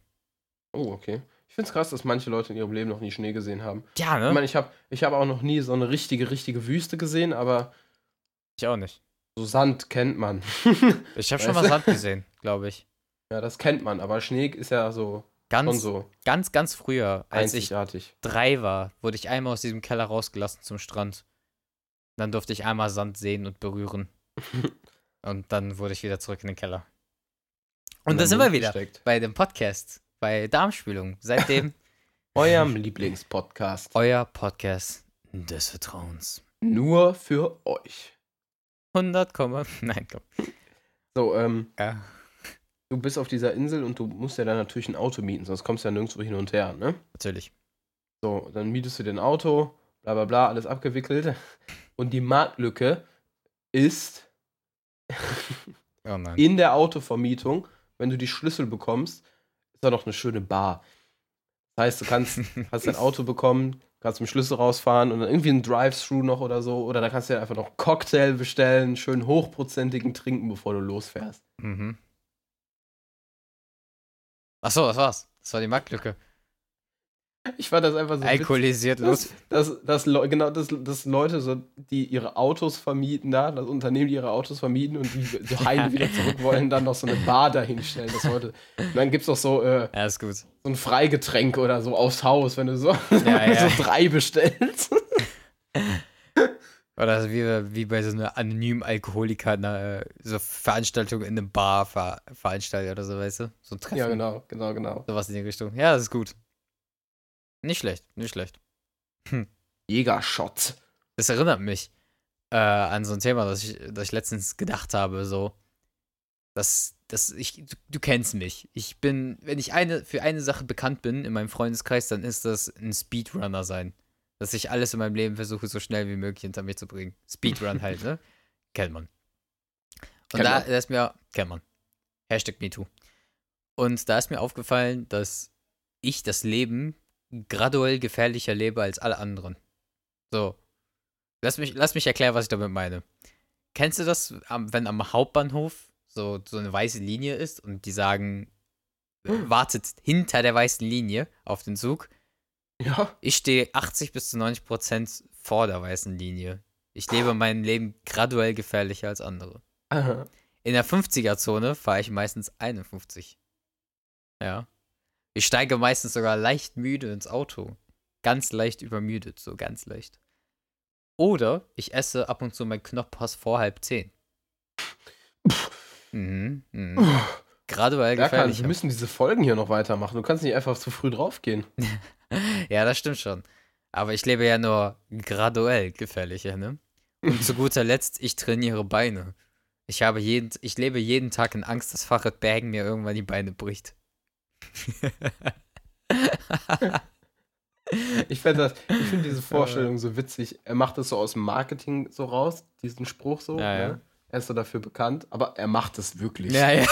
Oh, okay. Ich finde es krass, dass manche Leute in ihrem Leben noch nie Schnee gesehen haben. Ja, Ich ne? meine, ich habe ich hab auch noch nie so eine richtige, richtige Wüste gesehen, aber Ich auch nicht. so Sand kennt man. Ich habe schon mal? Sand gesehen, glaube ich. ja, das kennt man, aber Schnee ist ja so Ganz, so ganz, ganz früher, als ich einzigartig. drei war, wurde ich einmal aus diesem Keller rausgelassen zum Strand. Dann durfte ich einmal Sand sehen und berühren. und dann wurde ich wieder zurück in den Keller. Und, da dann sind wir wieder gesteckt. bei dem Podcast, bei Darmspülung. Seitdem Eurem Lieblingspodcast. euer Podcast des Vertrauens. Nur für euch. 100, Komma- nein, komm. So, ähm, Ja. Du bist auf dieser Insel und du musst ja dann natürlich ein Auto mieten, sonst kommst du ja nirgendwo hin und her, ne? Natürlich. So, dann mietest du dir ein Auto, bla bla bla, alles abgewickelt. Und die Marktlücke ist, Oh in der Autovermietung, wenn du die Schlüssel bekommst, ist da noch eine schöne Bar. Das heißt, du kannst, hast dein Auto bekommen, kannst mit dem Schlüssel rausfahren und dann irgendwie ein Drive-Thru noch oder so. Oder da kannst du dir einfach noch einen Cocktail bestellen, schön hochprozentigen trinken, bevor du losfährst. Mhm. Achso, das war's. Das war die Marktlücke. Ich fand das einfach so witzig. Alkoholisiert los. dass, dass, dass genau, dass, dass Leute so, die ihre Autos vermieten da, das Unternehmen, die ihre Autos vermieten und die so heim wieder zurück wollen, dann noch so eine Bar dahinstellen. Das Leute, und dann gibt's auch so, äh, Ja, ist gut. so ein Freigetränk oder so aufs Haus, wenn du so, Ja, ja. so drei bestellst. Oder wie, wie bei so einer anonymen Alkoholiker, einer, äh, so Veranstaltung in einem Bar ver veranstaltet oder so, weißt du? So ein Treffen. Ja, genau, genau, genau. Sowas in die Richtung. Ja, das ist gut. Nicht schlecht, nicht schlecht. Jägerschott. Das erinnert mich äh, an so ein Thema, das ich, das ich letztens gedacht habe, so. Das, das, ich, du, du kennst mich. Ich bin, wenn ich eine, für eine Sache bekannt bin in meinem Freundeskreis, dann ist das ein Speedrunner sein. Dass ich alles in meinem Leben versuche, so schnell wie möglich hinter mir zu bringen. Speedrun halt, ne? Kennt man. Und da, da ist mir, kennt man. Hashtag MeToo. Und da ist mir aufgefallen, dass ich das Leben graduell gefährlicher lebe als alle anderen. So. Lass mich, lass mich erklären, was ich damit meine. Kennst du das, wenn am Hauptbahnhof so, so eine weiße Linie ist und die sagen, äh, wartet hinter der weißen Linie auf den Zug? Ja. Ich stehe 80 bis zu 90 Prozent vor der weißen Linie. Ich lebe mein Leben graduell gefährlicher als andere. Aha. In der 50er-Zone fahre ich meistens 51. Ja. Ich steige meistens sogar leicht müde ins Auto. Ganz leicht übermüdet, so ganz leicht. Oder ich esse ab und zu mein Knoppers vor halb zehn. Mhm, mhm. Graduell Berkan, wir müssen diese Folgen hier noch weitermachen. Du kannst nicht einfach zu früh draufgehen. Ja, das stimmt schon. Aber ich lebe ja nur graduell gefährlicher, ne? Und zu guter Letzt, ich trainiere Beine. Ich habe jeden, ich lebe jeden Tag in Angst, dass Fahrrad Bergen mir irgendwann die Beine bricht. Ich finde das, ich finde diese Vorstellung so witzig. Er macht das so aus dem Marketing so raus, diesen Spruch so. Ja, ja. Er ist dafür bekannt, aber er macht es wirklich. ja, ja. ja,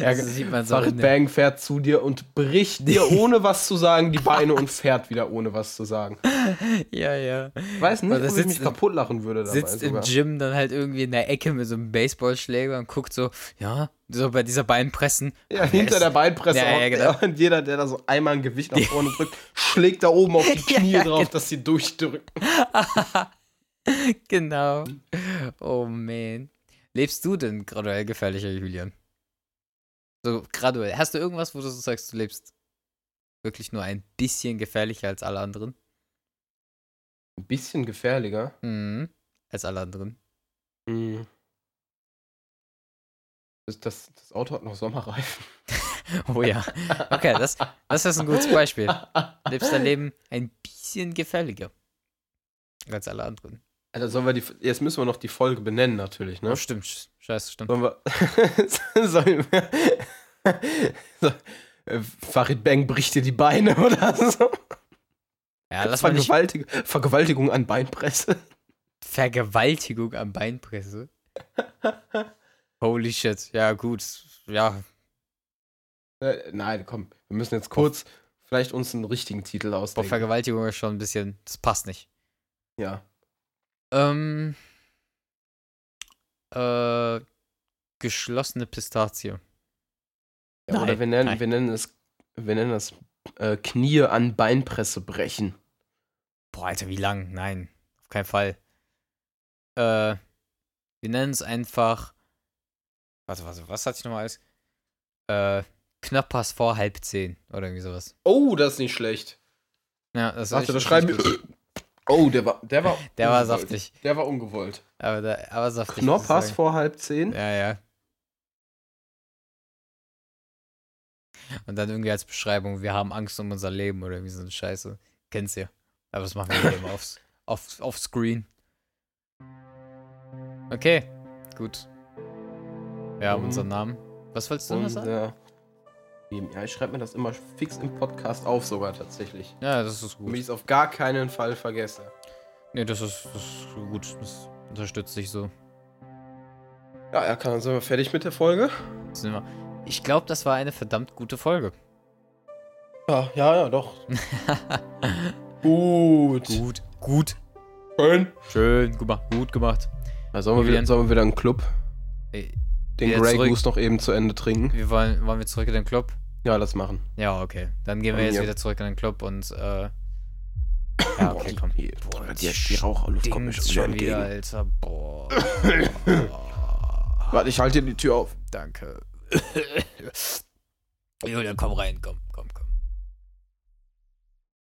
Das sieht man so Farid Bang fährt zu dir und bricht dir, ohne was zu sagen, die Beine und fährt wieder, ohne was zu sagen. ja, ja. Ich weiß nicht, ob ich mich im- kaputt lachen würde dabei Sitzt sogar. im Gym dann halt irgendwie in der Ecke mit so einem Baseballschläger und guckt so, ja, so bei dieser Beinpressen. Ja, hinter ist- der Beinpresse Ja, ja, genau. er und jeder, der da so einmal ein Gewicht nach vorne drückt, schlägt da oben auf die Knie ja, drauf, genau. dass sie durchdrücken. genau. Oh man. Lebst du denn graduell gefährlicher, Julian? So graduell. Hast du irgendwas, wo du so sagst, du lebst wirklich nur ein bisschen gefährlicher als alle anderen? Ein bisschen gefährlicher. Mhm. Als alle anderen. Hm. Das, das, das Auto hat noch Sommerreifen. Oh ja. Okay, das, das ist ein gutes Beispiel. Lebst dein Leben ein bisschen gefährlicher als alle anderen. Alter, sollen wir die, jetzt müssen wir noch die Folge benennen, natürlich, ne? Oh, stimmt. Sch- Scheiße, stimmt. Sollen wir. sollen wir. so, äh, Farid Bang bricht dir die Beine oder so? Ja, lass mal nicht Vergewaltig Vergewaltigung an Beinpresse. Vergewaltigung am Beinpresse. Holy shit. Ja, gut. Ja, Äh, nein, komm, wir müssen jetzt kurz vielleicht uns einen richtigen Titel Boah, ausdenken. Vergewaltigung ist schon ein bisschen. Das passt nicht. ja. Ähm. Äh. Geschlossene Pistazie. ja Nein, oder wir nennen, nein. wir nennen es, wir nennen es äh, Knie an Beinpresse brechen. Boah, Alter, wie lang? Nein, auf keinen Fall. Äh. Wir nennen es einfach. Warte, warte, was hatte ich nochmal alles? Äh. Knappers vor halb zehn oder irgendwie sowas. Oh, das ist nicht schlecht. Ja, das Warte, ist das schreiben wir. Oh, der war, der war, Der war ungewollt. saftig. Der war ungewollt. Aber, da, aber saftig. Knoppers vor halb zehn. Ja, ja. Und dann irgendwie als Beschreibung, wir haben Angst um unser Leben oder irgendwie so eine Scheiße. Kennst du ja. Aber das machen wir eben aufs, auf, auf Screen. Okay, gut. Wir haben Mhm. unseren Namen. Was wolltest du noch sagen? äh, ja, ich schreibe mir das immer fix im Podcast auf, sogar tatsächlich. Ja, das ist Damit gut. ich es auf gar keinen Fall vergesse. Nee, das ist, das ist gut. Das unterstützt sich so. Ja, Erkan, dann sind wir fertig mit der Folge. Sind wir. Ich glaube, das war eine verdammt gute Folge. Ja, ja, ja, doch. Gut. Gut, gut. Schön. Schön, gut gemacht. Gut gemacht. Ja, sollen, wir wieder, sollen wir wieder einen Club? Ey, Den Grey zurück. Goose noch eben zu Ende trinken? Wir wollen, wollen wir zurück in den Club? Ja, lass machen. Ja, okay. Dann gehen wir Von jetzt wieder zurück in den Club und äh. Ja, okay, komm. Boah, die, die Raucherluft kommt mir schon schon wieder entgegen. Alter. Boah. Warte, ich halte dir die Tür auf. Danke. Julian, komm rein, komm, komm, komm.